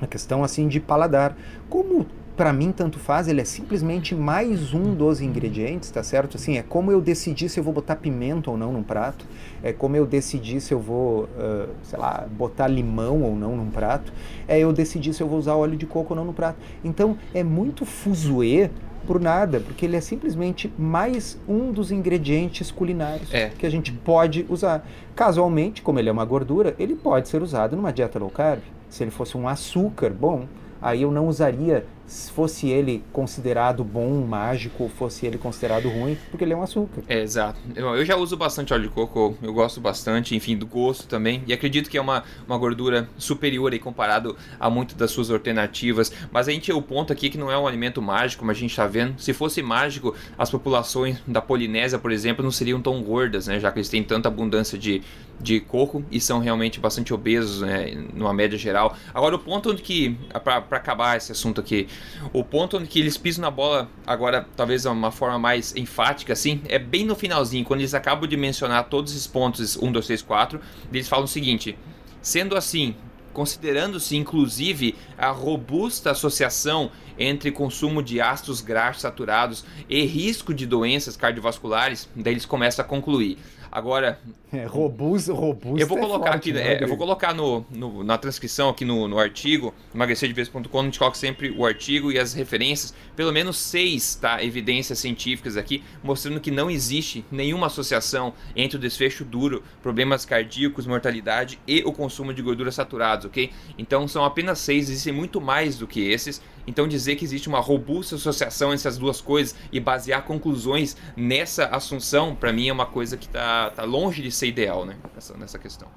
A questão assim de paladar. Como para mim tanto faz, ele é simplesmente mais um dos ingredientes, tá certo? Assim, é como eu decidir se eu vou botar pimenta ou não num prato, é como eu decidir se eu vou, uh, sei lá, botar limão ou não num prato, é eu decidir se eu vou usar óleo de coco ou não no prato. Então, é muito fuzuê por nada, porque ele é simplesmente mais um dos ingredientes culinários é. que a gente pode usar. Casualmente, como ele é uma gordura, ele pode ser usado numa dieta low carb. Se ele fosse um açúcar, bom, aí eu não usaria fosse ele considerado bom, mágico, fosse ele considerado ruim, porque ele é um açúcar. É, exato. Eu, eu, já uso bastante óleo de coco, eu gosto bastante, enfim, do gosto também, e acredito que é uma, uma gordura superior aí comparado a muitas das suas alternativas, mas a gente, o ponto aqui é que não é um alimento mágico, como a gente está vendo, se fosse mágico, as populações da Polinésia, por exemplo, não seriam tão gordas, né, já que eles têm tanta abundância de, de coco e são realmente bastante obesos, né, numa média geral. Agora, o ponto onde que, para acabar esse assunto aqui, o ponto onde que eles pisam na bola, agora talvez de uma forma mais enfática, assim, é bem no finalzinho, quando eles acabam de mencionar todos esses pontos, 1, 2, 3, 4, eles falam o seguinte: sendo assim, considerando-se inclusive a robusta associação entre consumo de ácidos graxos saturados e risco de doenças cardiovasculares, daí eles começam a concluir. Agora. É, robusto, robusto. Eu vou é colocar forte, aqui, né, é, eu vou colocar no, no, na transcrição aqui no, no artigo, emagrecerdevez.com, a gente coloca sempre o artigo e as referências, pelo menos seis tá, evidências científicas aqui, mostrando que não existe nenhuma associação entre o desfecho duro, problemas cardíacos, mortalidade e o consumo de gorduras saturadas, ok? Então são apenas seis, existem muito mais do que esses. Então dizer que existe uma robusta associação entre essas duas coisas e basear conclusões nessa assunção, para mim é uma coisa que está tá longe de ser ideal, né? Nessa, nessa questão.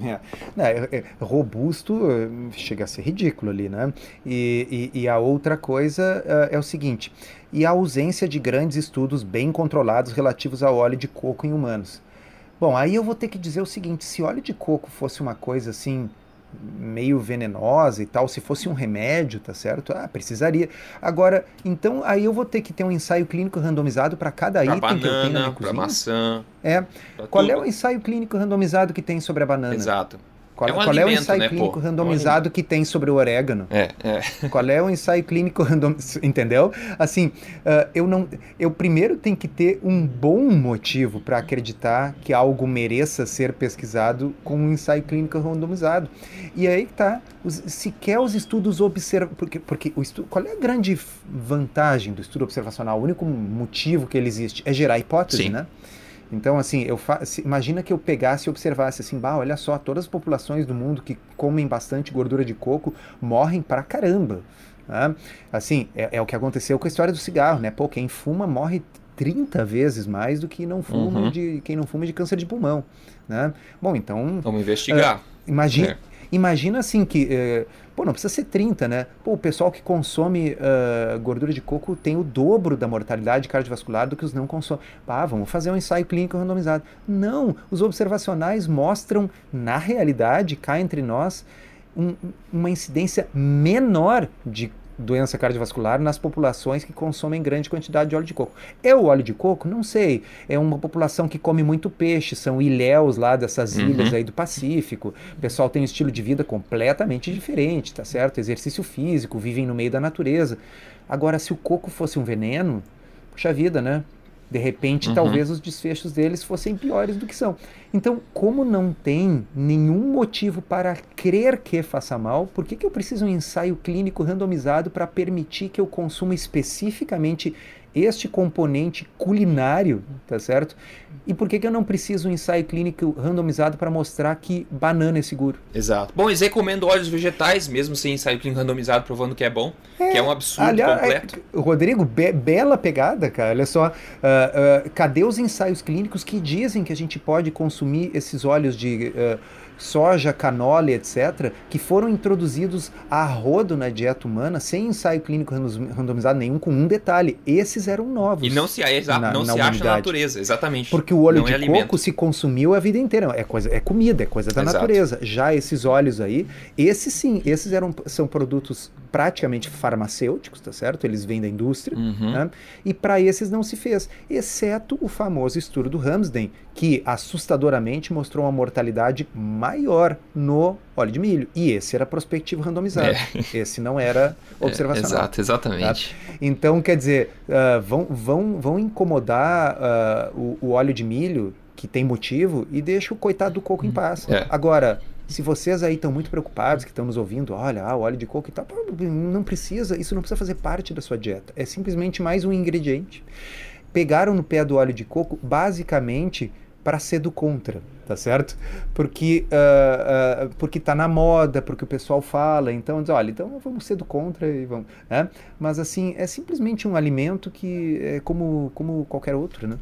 É. Não, é, é, robusto chega a ser ridículo ali, né? E, e, e a outra coisa é, é o seguinte: e a ausência de grandes estudos bem controlados relativos ao óleo de coco em humanos. Bom, aí eu vou ter que dizer o seguinte: se óleo de coco fosse uma coisa assim meio venenosa e tal, se fosse um remédio, tá certo? Ah, precisaria. Agora, então aí eu vou ter que ter um ensaio clínico randomizado para cada pra item banana, que eu tenho na minha cozinha. Pra maçã. É. Qual tudo. é o ensaio clínico randomizado que tem sobre a banana? Exato. Qual, É um qual é o alimento, ensaio né, clínico pô? É um randomizado que tem sobre o orégano? É, é. Qual é o ensaio clínico randomizado? Entendeu? Assim, ah, eu não. Eu primeiro tenho que ter um bom motivo para acreditar que algo mereça ser pesquisado com um ensaio clínico randomizado. E aí tá. Os, sequer os estudos observam. Porque, porque o estudo, qual é a grande vantagem do estudo observacional? O único motivo que ele existe é gerar hipótese, Sim. né? Então, assim, eu fa... imagina que eu pegasse e observasse assim, bah, olha só, todas as populações do mundo que comem bastante gordura de coco morrem pra caramba. né? Assim, é, é o que aconteceu com a história do cigarro, né? Pô, quem fuma morre 30 vezes mais do que não fuma Uhum. de quem não fuma de câncer de pulmão, né? Bom, então Vamos investigar. Imagina, É. imagina assim que. eh, pô, não precisa ser 30, né? Pô, o pessoal que consome ah, gordura de coco tem o dobro da mortalidade cardiovascular do que os não consomem. Ah, vamos fazer um ensaio clínico randomizado. Não, os observacionais mostram, na realidade, cá entre nós, um- uma incidência menor de doença cardiovascular nas populações que consomem grande quantidade de óleo de coco. É o óleo de coco? Não sei. É uma população que come muito peixe, são ilhéus lá dessas Uhum. ilhas aí do Pacífico. O pessoal tem um estilo de vida completamente diferente, tá certo? Exercício físico, vivem no meio da natureza. Agora, se o coco fosse um veneno, puxa vida, né? De repente, Uhum. talvez os desfechos deles fossem piores do que são. Então, como não tem nenhum motivo para crer que faça mal, por que, que eu preciso de um ensaio clínico randomizado para permitir que eu consuma especificamente este componente culinário, tá certo? E por que, que eu não preciso de um ensaio clínico randomizado para mostrar que banana é seguro? Exato. Bom, eles recomendam óleos vegetais, mesmo sem ensaio clínico randomizado provando que é bom, que é um absurdo Aliás, completo. é, Rodrigo, be- bela pegada, cara. Olha só, ah, ah, cadê os ensaios clínicos que dizem que a gente pode consumir esses óleos de ah, soja, canola, etc., que foram introduzidos a rodo na dieta humana sem ensaio clínico randomizado nenhum, com um detalhe: esses eram novos. E não se, exa- na- não na se acha na natureza, exatamente. Porque o óleo Não de é coco alimento. se consumiu a vida inteira. É, coisa, é comida, é coisa da Exato. natureza. Já esses óleos aí, esses sim, esses eram, são produtos praticamente farmacêuticos, tá certo? Eles vêm da indústria. Uhum. né? E para esses não se fez, exceto o famoso estudo do Ramsden, que assustadoramente mostrou uma mortalidade maior no óleo de milho. E esse era prospectivo randomizado. *laughs* Esse não era É, observacional. exato, exatamente. Então, quer dizer, ah, vão, vão, vão incomodar ah, o, o óleo de milho, que tem motivo, e deixa o coitado do coco em paz. É. Agora, se vocês aí estão muito preocupados, que estão nos ouvindo, olha, ah, o óleo de coco e tal, não precisa, isso não precisa fazer parte da sua dieta. É simplesmente mais um ingrediente. Pegaram no pé do óleo de coco, basicamente, para ser do contra, tá certo? Porque, ah, ah, porque tá na moda, porque o pessoal fala, então diz, olha, então vamos ser do contra e vamos, né? Mas assim, é simplesmente um alimento que é como, como qualquer outro, né?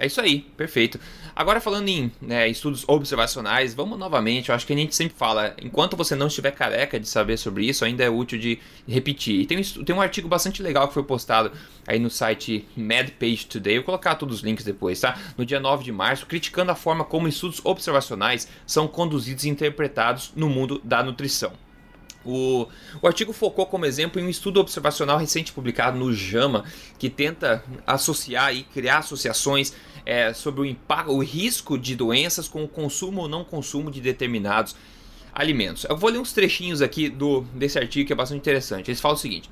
É isso aí, perfeito. Agora falando em né, estudos observacionais, vamos novamente, eu acho que a gente sempre fala, enquanto você não estiver careca de saber sobre isso, ainda é útil de repetir. E tem um, tem um artigo bastante legal que foi postado aí no site MadPage Today, eu vou colocar todos os links depois, tá? No dia 9 de março, criticando a forma como estudos observacionais são conduzidos e interpretados no mundo da nutrição. O, o artigo focou como exemplo em um estudo observacional recente publicado no JAMA, que tenta associar e criar associações é, sobre o impacto, o risco de doenças com o consumo ou não consumo de determinados alimentos. Eu vou ler uns trechinhos aqui do, desse artigo que é bastante interessante. Eles falam o seguinte: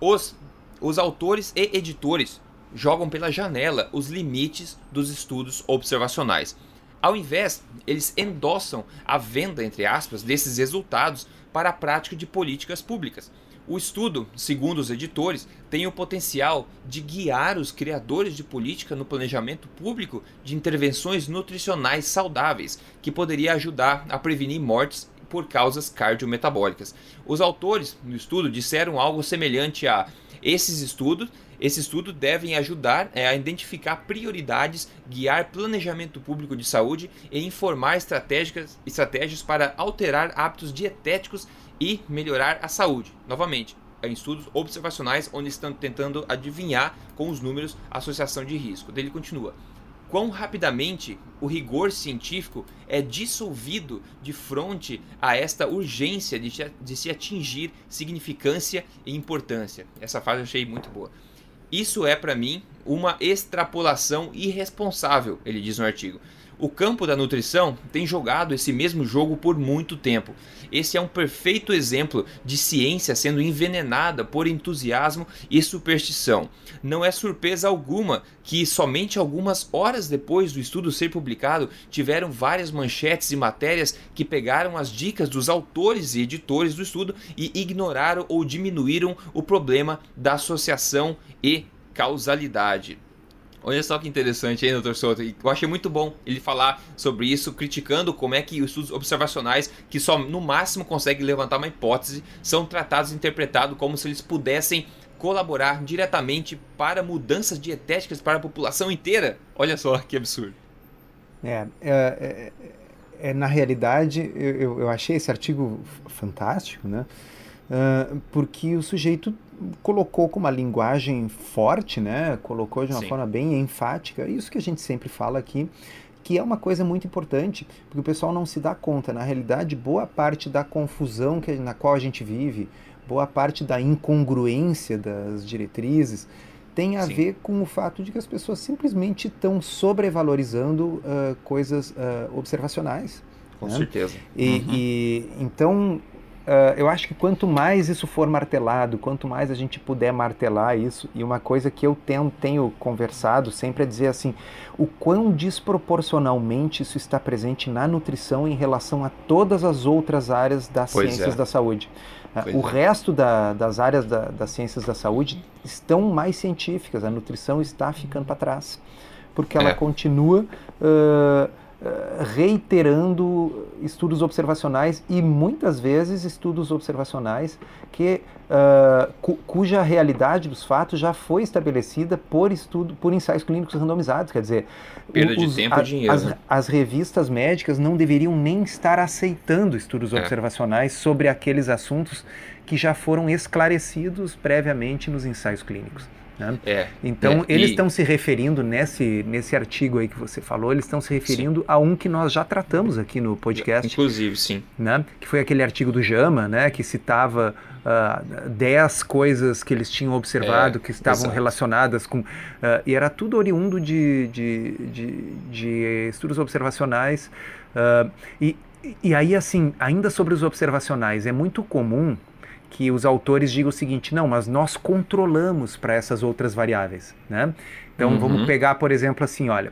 os, os autores e editores jogam pela janela os limites dos estudos observacionais. Ao invés, eles endossam a venda, entre aspas, desses resultados para a prática de políticas públicas. O estudo, segundo os editores, tem o potencial de guiar os criadores de política no planejamento público de intervenções nutricionais saudáveis, que poderia ajudar a prevenir mortes por causas cardiometabólicas. Os autores do estudo disseram algo semelhante a esses estudos esse estudo devem ajudar é, a identificar prioridades, guiar planejamento público de saúde e informar estratégias, estratégias para alterar hábitos dietéticos e melhorar a saúde. Novamente, em estudos observacionais onde estão tentando adivinhar com os números a associação de risco. Ele continua. Quão rapidamente o rigor científico é dissolvido de fronte a esta urgência de, de se atingir significância e importância. Essa frase eu achei muito boa. Isso é, para mim, uma extrapolação irresponsável, ele diz no artigo. O campo da nutrição tem jogado esse mesmo jogo por muito tempo. Esse é um perfeito exemplo de ciência sendo envenenada por entusiasmo e superstição. Não é surpresa alguma que somente algumas horas depois do estudo ser publicado tiveram várias manchetes e matérias que pegaram as dicas dos autores e editores do estudo e ignoraram ou diminuíram o problema da associação e causalidade. Olha só que interessante, hein, doutor Souto? Eu achei muito bom ele falar sobre isso, criticando como é que os estudos observacionais, que só no máximo conseguem levantar uma hipótese, são tratados e interpretados como se eles pudessem colaborar diretamente para mudanças dietéticas para a população inteira. Olha só que absurdo. É, é, é, é na realidade, eu, eu achei esse artigo fantástico, né? Uh, porque o sujeito colocou com uma linguagem forte, né? Colocou de uma Sim. forma bem enfática. Isso que a gente sempre fala aqui, que é uma coisa muito importante, porque o pessoal não se dá conta. Na realidade, boa parte da confusão que, na qual a gente vive, boa parte da incongruência das diretrizes, tem a Sim. ver com o fato de que as pessoas simplesmente estão sobrevalorizando uh, coisas uh, observacionais. Com né? certeza. E, uhum. e então Uh, eu acho que quanto mais isso for martelado, quanto mais a gente puder martelar isso, e uma coisa que eu tenho, tenho conversado sempre é dizer assim, o quão desproporcionalmente isso está presente na nutrição em relação a todas as outras áreas das pois ciências é. da saúde. Uh, o é. resto da, das áreas da, das ciências da saúde estão mais científicas, a nutrição está ficando para trás, porque ela é. continua. Uh, reiterando estudos observacionais e muitas vezes estudos observacionais que uh, cu cuja realidade dos fatos já foi estabelecida por estudo por ensaios clínicos randomizados, quer dizer, perda os, de tempo a, e dinheiro. As, as, revistas médicas não deveriam nem estar aceitando estudos é. observacionais sobre aqueles assuntos que já foram esclarecidos previamente nos ensaios clínicos. Né? É, então, é, eles estão se referindo nesse, nesse artigo aí que você falou, eles estão se referindo sim. a um que nós já tratamos aqui no podcast. Inclusive, sim. Né? Que foi aquele artigo do Jama, né? que citava uh, 10 coisas que eles tinham observado é, que estavam exato. relacionadas com. Uh, e era tudo oriundo de, de, de, de estudos observacionais. Uh, e, e aí, assim, ainda sobre os observacionais, é muito comum que os autores digam o seguinte: não, mas nós controlamos para essas outras variáveis. Né? Então uhum. vamos pegar, por exemplo, assim: olha,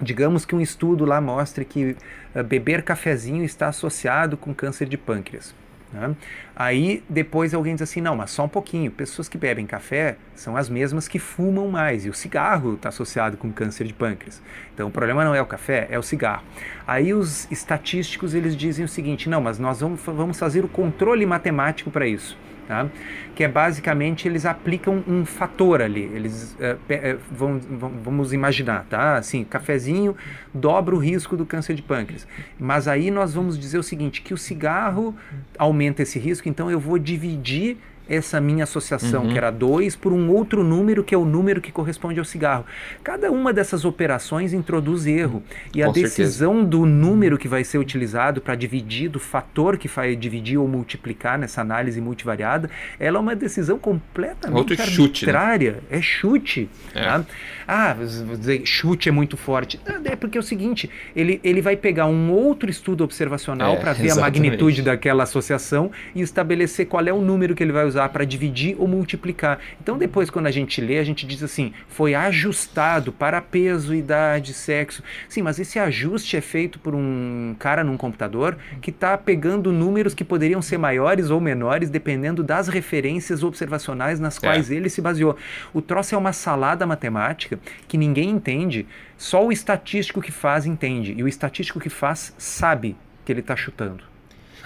digamos que um estudo lá mostre que uh, beber cafezinho está associado com câncer de pâncreas. Né? Aí depois alguém diz assim: não, mas só um pouquinho. Pessoas que bebem café são as mesmas que fumam mais e o cigarro está associado com câncer de pâncreas. Então o problema não é o café, é o cigarro. Aí os estatísticos eles dizem o seguinte: não, mas nós vamos, vamos fazer o controle matemático para isso tá? que é basicamente eles aplicam um fator ali. Eles é, é, vão, vão, vamos imaginar, tá? Assim, cafezinho dobra o risco do câncer de pâncreas. Mas aí nós vamos dizer o seguinte, que o cigarro aumenta esse risco, então eu vou dividir essa minha associação, uhum. que era 2, por um outro número, que é o número que corresponde ao cigarro. Cada uma dessas operações introduz erro. E Com a decisão certeza. do número que vai ser utilizado para dividir, do fator que vai dividir ou multiplicar nessa análise multivariada, ela é uma decisão completamente Outro arbitrária. Chute, né? É chute. É. Tá? Ah, dizer, chute é muito forte. É porque é o seguinte, ele, ele vai pegar um outro estudo observacional é, para ver *laughs* exatamente. a magnitude daquela associação e estabelecer qual é o número que ele vai usar usar para dividir ou multiplicar. Então depois quando a gente lê, a gente diz assim, foi ajustado para peso, idade, sexo. Sim, mas esse ajuste é feito por um cara num computador que está pegando números que poderiam ser maiores ou menores dependendo das referências observacionais nas é. quais é. ele se baseou. O troço é uma salada matemática que ninguém entende, só o estatístico que faz entende. E o estatístico que faz sabe que ele está chutando.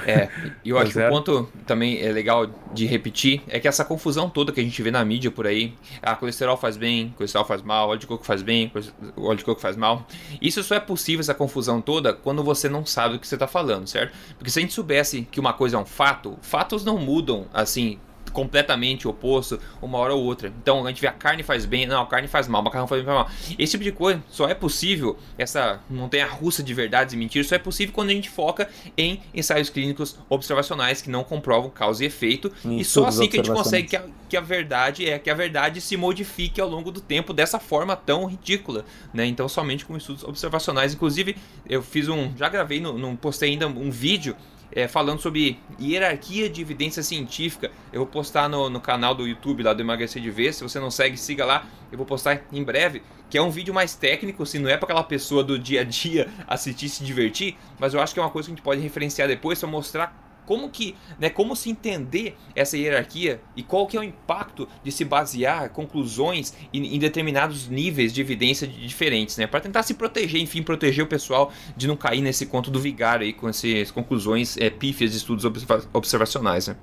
É, e eu acho que o ponto também é legal de repetir é que essa confusão toda que a gente vê na mídia por aí, ah, colesterol faz bem, colesterol faz mal, óleo de coco faz bem, óleo de coco faz mal. Isso só é possível, essa confusão toda, quando você não sabe o que você está falando, certo? Porque se a gente soubesse que uma coisa é um fato, fatos não mudam assim completamente oposto uma hora ou outra. Então a gente vê a carne faz bem, não, a carne faz mal, o macarrão faz bem, faz mal. Esse tipo de coisa só é possível, essa montanha russa de verdades e mentiras, só é possível quando a gente foca em ensaios clínicos observacionais que não comprovam causa e efeito. e só assim que a gente consegue que a, que a verdade é que a verdade se modifique ao longo do tempo dessa forma tão ridícula, né? Então somente com estudos observacionais. Inclusive, eu fiz um, já gravei, não postei ainda um vídeo é, falando sobre hierarquia de evidência científica. Eu vou postar no, no canal do YouTube lá do Emagrecer de Vez. Se você não segue, siga lá. Eu vou postar em breve. Que é um vídeo mais técnico, se assim, não é para aquela pessoa do dia a dia assistir e se divertir. Mas eu acho que é uma coisa que a gente pode referenciar depois para mostrar como que, né, como se entender essa hierarquia e qual que é o impacto de se basear conclusões em, em determinados níveis de evidência diferentes, né, para tentar se proteger, enfim, proteger o pessoal de não cair nesse conto do vigário aí com essas conclusões é, pífias de estudos observacionais, né?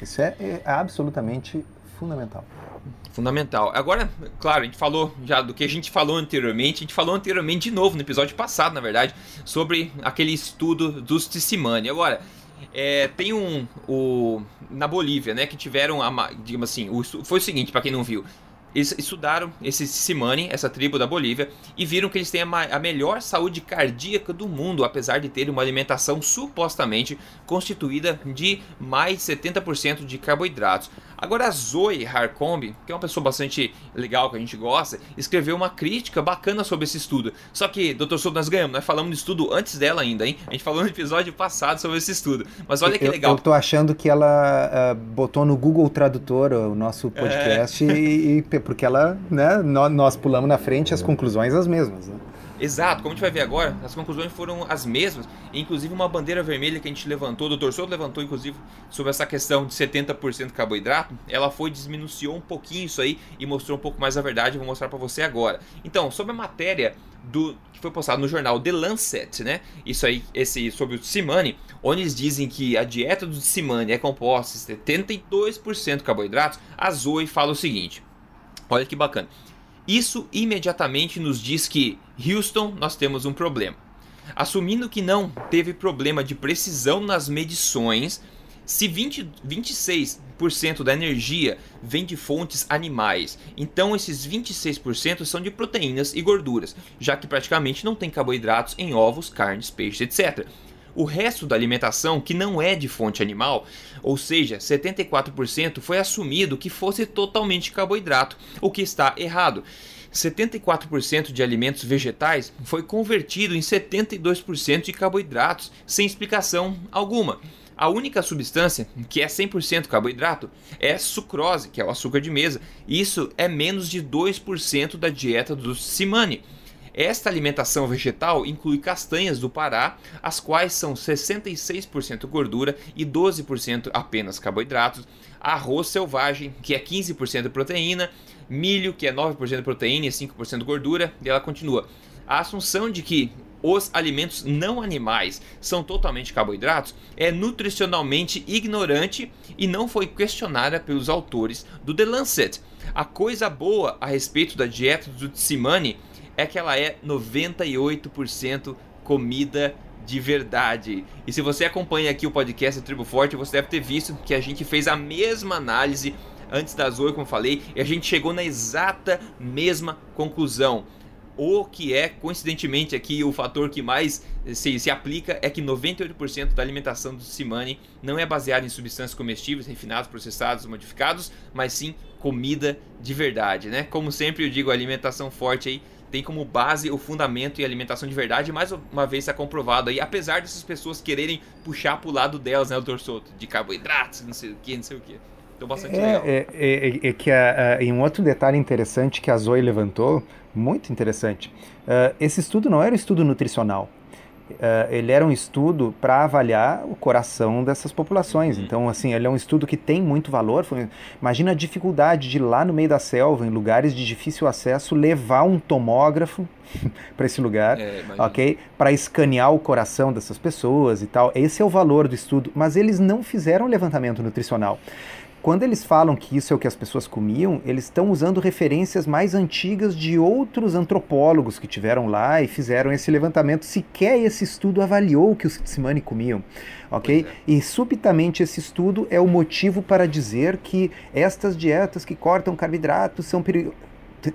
Isso é, é absolutamente fundamental. Fundamental. Agora, claro, a gente falou já do que a gente falou anteriormente, a gente falou anteriormente de novo, no episódio passado, na verdade, sobre aquele estudo dos Tissimani. Agora, é, tem um. O, na Bolívia, né, que tiveram, a, digamos assim, o, foi o seguinte, para quem não viu, eles estudaram esse Simani, essa tribo da Bolívia, e viram que eles têm a, a, melhor saúde cardíaca do mundo, apesar de terem uma alimentação supostamente constituída de mais de 70% de carboidratos. Agora a Zoe Harcombe, que é uma pessoa bastante legal que a gente gosta, escreveu uma crítica bacana sobre esse estudo. Só que, Dr. Souto, nós ganhamos, nós falamos do estudo antes dela ainda, hein? A gente falou no episódio passado sobre esse estudo. Mas olha que legal. Eu tô achando que ela uh, botou no Google Tradutor o nosso podcast é. e, e, porque ela, né, nós, nós pulamos na frente as conclusões as mesmas, né? Exato, como a gente vai ver agora, as conclusões foram as mesmas, inclusive uma bandeira vermelha que a gente levantou, o Dr. Souto levantou inclusive sobre essa questão de 70% carboidrato, ela foi desminuciou um pouquinho isso aí e mostrou um pouco mais a verdade, vou mostrar para você agora. Então, sobre a matéria do que foi postado no jornal The Lancet, né? Isso aí, esse sobre o Simani, onde eles dizem que a dieta do Simani é composta de 72% carboidratos, a Zoe fala o seguinte: Olha que bacana. Isso imediatamente nos diz que, Houston, nós temos um problema. Assumindo que não teve problema de precisão nas medições, se 20, 26% da energia vem de fontes animais, então esses 26% são de proteínas e gorduras, já que praticamente não tem carboidratos em ovos, carnes, peixes, etc. O resto da alimentação, que não é de fonte animal, ou seja, 74%, foi assumido que fosse totalmente carboidrato, o que está errado. 74% de alimentos vegetais foi convertido em 72% de carboidratos, sem explicação alguma. A única substância que é 100% carboidrato é sucrose, que é o açúcar de mesa. Isso é menos de 2% da dieta do Simani. Esta alimentação vegetal inclui castanhas do Pará, as quais são 66% gordura e 12% apenas carboidratos, arroz selvagem, que é 15% proteína, milho, que é 9% proteína e 5% gordura, e ela continua. A assunção de que os alimentos não animais são totalmente carboidratos é nutricionalmente ignorante e não foi questionada pelos autores do The Lancet. A coisa boa a respeito da dieta do Tsimane é que ela é 98% comida de verdade. E se você acompanha aqui o podcast Tribo Forte, você deve ter visto que a gente fez a mesma análise antes das 8, como eu falei, e a gente chegou na exata mesma conclusão. O que é, coincidentemente, aqui o fator que mais se, se aplica é que 98% da alimentação do Simane não é baseada em substâncias comestíveis, refinados, processados, modificados, mas sim comida de verdade, né? Como sempre eu digo, alimentação forte aí tem como base o fundamento e alimentação de verdade, mais uma vez está comprovado aí, apesar dessas pessoas quererem puxar pro lado delas, né, o Soto, de carboidratos, não sei o que, não sei o que. Então, bastante é, legal. É, é, é que a, a, em um outro detalhe interessante que a Zoe levantou, muito interessante, uh, esse estudo não era um estudo nutricional. Uh, ele era um estudo para avaliar o coração dessas populações. Uhum. Então, assim, ele é um estudo que tem muito valor. Foi, imagina a dificuldade de lá no meio da selva, em lugares de difícil acesso, levar um tomógrafo *laughs* para esse lugar, é, ok? Para escanear o coração dessas pessoas e tal. Esse é o valor do estudo. Mas eles não fizeram levantamento nutricional. Quando eles falam que isso é o que as pessoas comiam, eles estão usando referências mais antigas de outros antropólogos que tiveram lá e fizeram esse levantamento. Sequer esse estudo avaliou o que os Tsimane comiam, ok? É. E subitamente esse estudo é o motivo para dizer que estas dietas que cortam carboidratos são perigosas.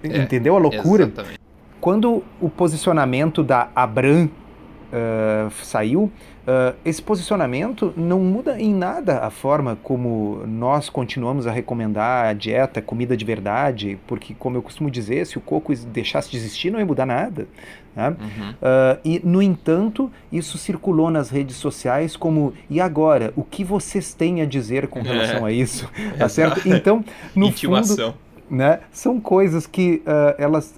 É, Entendeu a loucura? Exatamente. Quando o posicionamento da Abram uh, saiu, Uh, esse posicionamento não muda em nada a forma como nós continuamos a recomendar a dieta, comida de verdade, porque, como eu costumo dizer, se o coco deixasse de existir, não ia mudar nada. Né? Uhum. Uh, e, no entanto, isso circulou nas redes sociais como e agora? O que vocês têm a dizer com relação é. a isso? *laughs* tá certo? Então, no Intimação. fundo, né, são coisas que uh, elas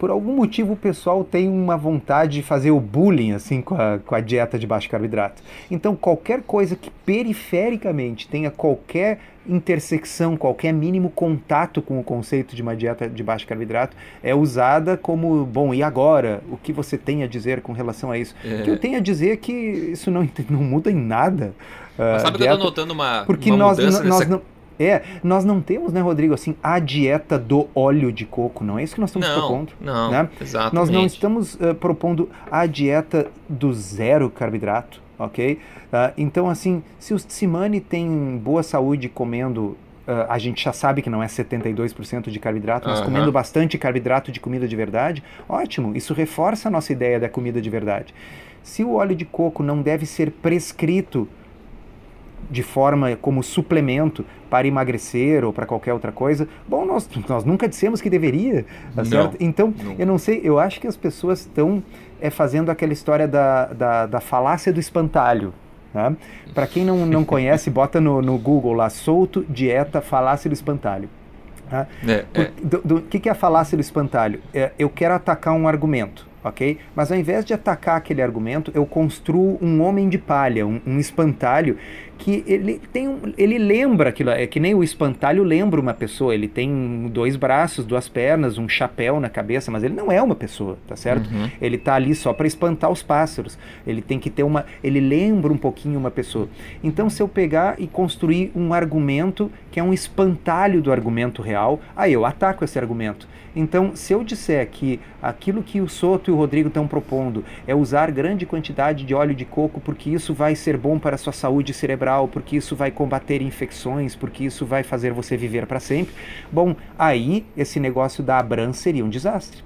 por algum motivo o pessoal tem uma vontade de fazer o bullying assim com a, com a dieta de baixo carboidrato. Então qualquer coisa que perifericamente tenha qualquer intersecção, qualquer mínimo contato com o conceito de uma dieta de baixo carboidrato é usada como, bom, e agora? O que você tem a dizer com relação a isso? É. O que eu tenho a dizer é que isso não, *laughs* não muda em nada. Mas sabe uh, que eu tô notando uma, porque uma nós, mudança nós nessa... não é, nós não temos, né, Rodrigo, assim, a dieta do óleo de coco, não é isso que nós estamos não, propondo. Não, né? exatamente. Nós não estamos uh, propondo a dieta do zero carboidrato, ok? Uh, então, assim, se os Tsimane têm boa saúde comendo Uh, a gente já sabe que não é 72% de carboidrato, mas uhum. comendo bastante carboidrato de comida de verdade, ótimo, isso reforça a nossa ideia da comida de verdade. Se o óleo de coco não deve ser prescrito de forma como suplemento para emagrecer ou para qualquer outra coisa. Bom, nós, nós nunca dissemos que deveria, tá certo? Então, não. eu não sei, eu acho que as pessoas estão é, fazendo aquela história da, da, da falácia do espantalho. Né? Para quem não, não *laughs* conhece, bota no, no Google lá, solto, dieta, falácia do espantalho. Tá? É, é. Do, do, que, que é a falácia do espantalho? É, eu quero atacar um argumento ok? Mas ao invés de atacar aquele argumento, eu construo um homem de palha, um, um espantalho que ele tem um, ele lembra aquilo, é que nem o espantalho lembra uma pessoa, ele tem dois braços, duas pernas, um chapéu na cabeça, mas ele não é uma pessoa, tá certo? Uhum. Ele tá ali só para espantar os pássaros. Ele tem que ter uma, ele lembra um pouquinho uma pessoa. Então se eu pegar e construir um argumento que é um espantalho do argumento real, aí eu ataco esse argumento. Então, se eu disser que aquilo que o Soto e o Rodrigo estão propondo é usar grande quantidade de óleo de coco porque isso vai ser bom para a sua saúde cerebral, porque isso vai combater infecções, porque isso vai fazer você viver para sempre, bom, aí esse negócio da Abram seria um desastre.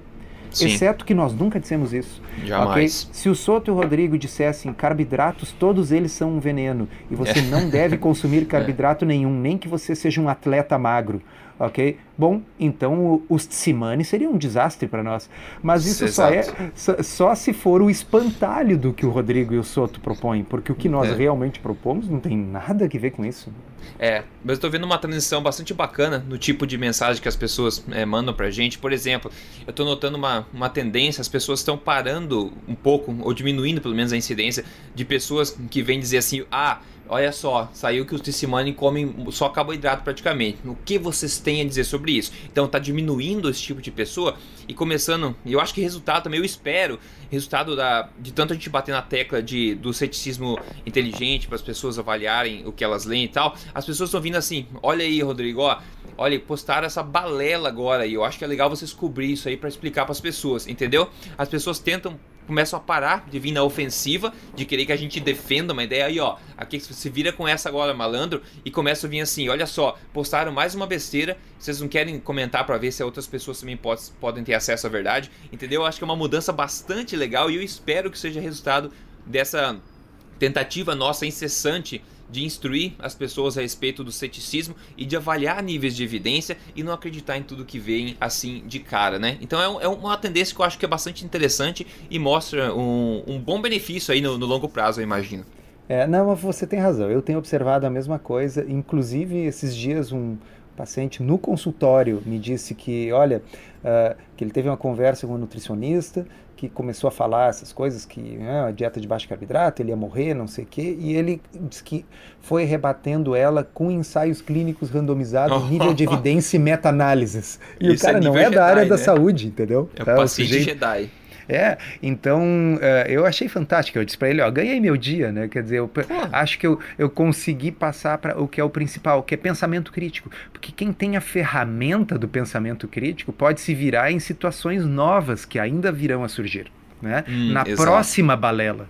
Sim. Exceto que nós nunca dissemos isso. Jamais. Okay? Se o Soto e o Rodrigo dissessem carboidratos, todos eles são um veneno e você é. não deve consumir *laughs* carboidrato é. nenhum, nem que você seja um atleta magro ok? Bom, então os Tsimane seria um desastre para nós. Mas isso só é só, só, se for o espantalho do que o Rodrigo e o Soto propõem, porque o que nós é. realmente propomos não tem nada a ver com isso. É, mas eu estou vendo uma transição bastante bacana no tipo de mensagem que as pessoas é, mandam pra gente. Por exemplo, eu estou notando uma, uma tendência, as pessoas estão parando um pouco, ou diminuindo pelo menos a incidência, de pessoas que vêm dizer assim, ah, Olha só, saiu que os Tissimani comem só carboidrato praticamente. O que vocês têm a dizer sobre isso? Então tá diminuindo esse tipo de pessoa e começando, eu acho que resultado também, eu espero, resultado da, de tanto a gente bater na tecla de, do ceticismo inteligente para as pessoas avaliarem o que elas leem e tal, as pessoas estão vindo assim, olha aí Rodrigo, ó, olha, postaram essa balela agora e eu acho que é legal vocês cobrir isso aí para explicar para as pessoas, entendeu? As pessoas tentam começam a parar de vir na ofensiva, de querer que a gente defenda uma ideia. Aí, ó, aqui se vira com essa agora, malandro, e começa a vir assim: olha só, postaram mais uma besteira, vocês não querem comentar para ver se outras pessoas também pode, podem ter acesso à verdade, entendeu? Eu acho que é uma mudança bastante legal e eu espero que seja resultado dessa tentativa nossa incessante de instruir as pessoas a respeito do ceticismo e de avaliar níveis de evidência e não acreditar em tudo que vem assim de cara, né? Então é, é uma tendência que eu acho que é bastante interessante e mostra um, um bom benefício aí no, no longo prazo, eu imagino. É, não, você tem razão. Eu tenho observado a mesma coisa. Inclusive, esses dias, um paciente no consultório me disse que, olha, uh, que ele teve uma conversa com um nutricionista que começou a falar essas coisas, que né, a dieta de baixo carboidrato, ele ia morrer, não sei o quê, e ele disse que foi rebatendo ela com ensaios clínicos randomizados, *laughs* nível de evidência e meta-análises. E Isso o cara é não é da área né? da saúde, entendeu? É o é, paciente sujeito... Jedi. É, então uh, eu achei fantástico. Eu disse para ele, ó, ganhei meu dia, né? Quer dizer, eu acho que eu, eu consegui passar para o que é o principal, que é pensamento crítico. Porque quem tem a ferramenta do pensamento crítico pode se virar em situações novas que ainda virão a surgir. Né? Hum, Na exato. próxima balela.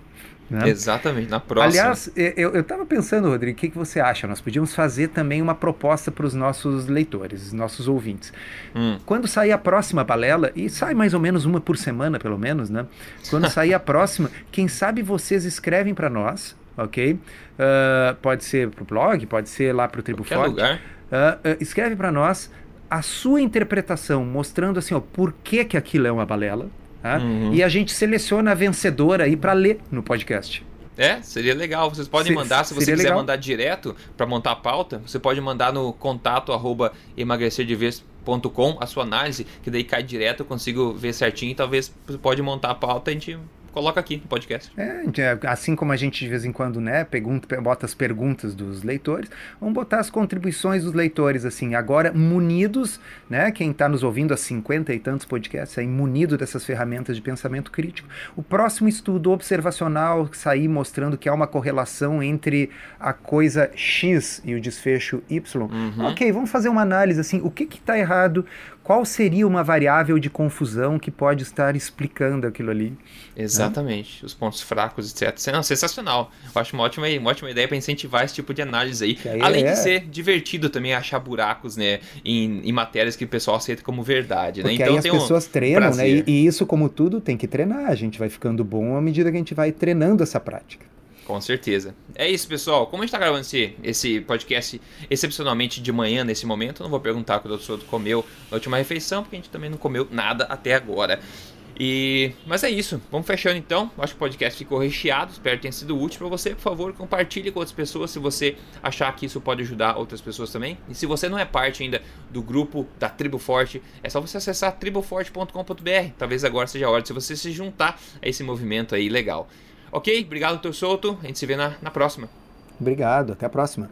Né? Exatamente, na próxima. Aliás, eu estava pensando, Rodrigo, o que, que você acha? Nós podíamos fazer também uma proposta para os nossos leitores, nossos ouvintes. Hum. Quando sair a próxima balela, e sai mais ou menos uma por semana, pelo menos, né? Quando sair a *laughs* próxima, quem sabe vocês escrevem para nós, ok? Uh, pode ser para o blog, pode ser lá para o Tribo Forte. lugar. Uh, uh, escreve para nós a sua interpretação, mostrando assim, ó, por que, que aquilo é uma balela, Tá? Uhum. E a gente seleciona a vencedora aí para ler no podcast. É, seria legal. Vocês podem se, mandar, se você quiser legal. mandar direto para montar a pauta, você pode mandar no contato arroba emagrecerdevez.com a sua análise, que daí cai direto, eu consigo ver certinho e talvez você pode montar a pauta e a gente coloca aqui no podcast. É, assim como a gente de vez em quando, né, pergunta, bota as perguntas dos leitores, vamos botar as contribuições dos leitores, assim, agora munidos, né, quem está nos ouvindo há 50 e tantos podcasts, aí munido dessas ferramentas de pensamento crítico. O próximo estudo observacional sair mostrando que há uma correlação entre a coisa X e o desfecho Y. Uhum. Ok, vamos fazer uma análise, assim, o que está errado, qual seria uma variável de confusão que pode estar explicando aquilo ali? Né? Exatamente, né? os pontos fracos, etc. Não, sensacional. Eu acho uma ótima, uma ótima ideia para incentivar esse tipo de análise aí. aí Além é... de ser divertido também achar buracos né, em, em, matérias que o pessoal aceita como verdade. Né? Porque então aí as pessoas um treinam, né? E, e isso, como tudo, tem que treinar. A gente vai ficando bom à medida que a gente vai treinando essa prática. Com certeza. É isso, pessoal. Como a gente tá gravando esse, esse podcast excepcionalmente de manhã, nesse momento, não vou perguntar o que o Dr. Soto comeu na última refeição, porque a gente também não comeu nada até agora. E mas é isso, vamos fechando então. Acho que o podcast ficou recheado, espero que tenha sido útil para você. Por favor, compartilhe com outras pessoas se você achar que isso pode ajudar outras pessoas também. E se você não é parte ainda do grupo da Tribo Forte, é só você acessar triboforte.com.br. Talvez agora seja a hora de você se juntar a esse movimento aí legal. Ok? Obrigado, Dr. Souto. A gente se vê na, na próxima. Obrigado, até a próxima.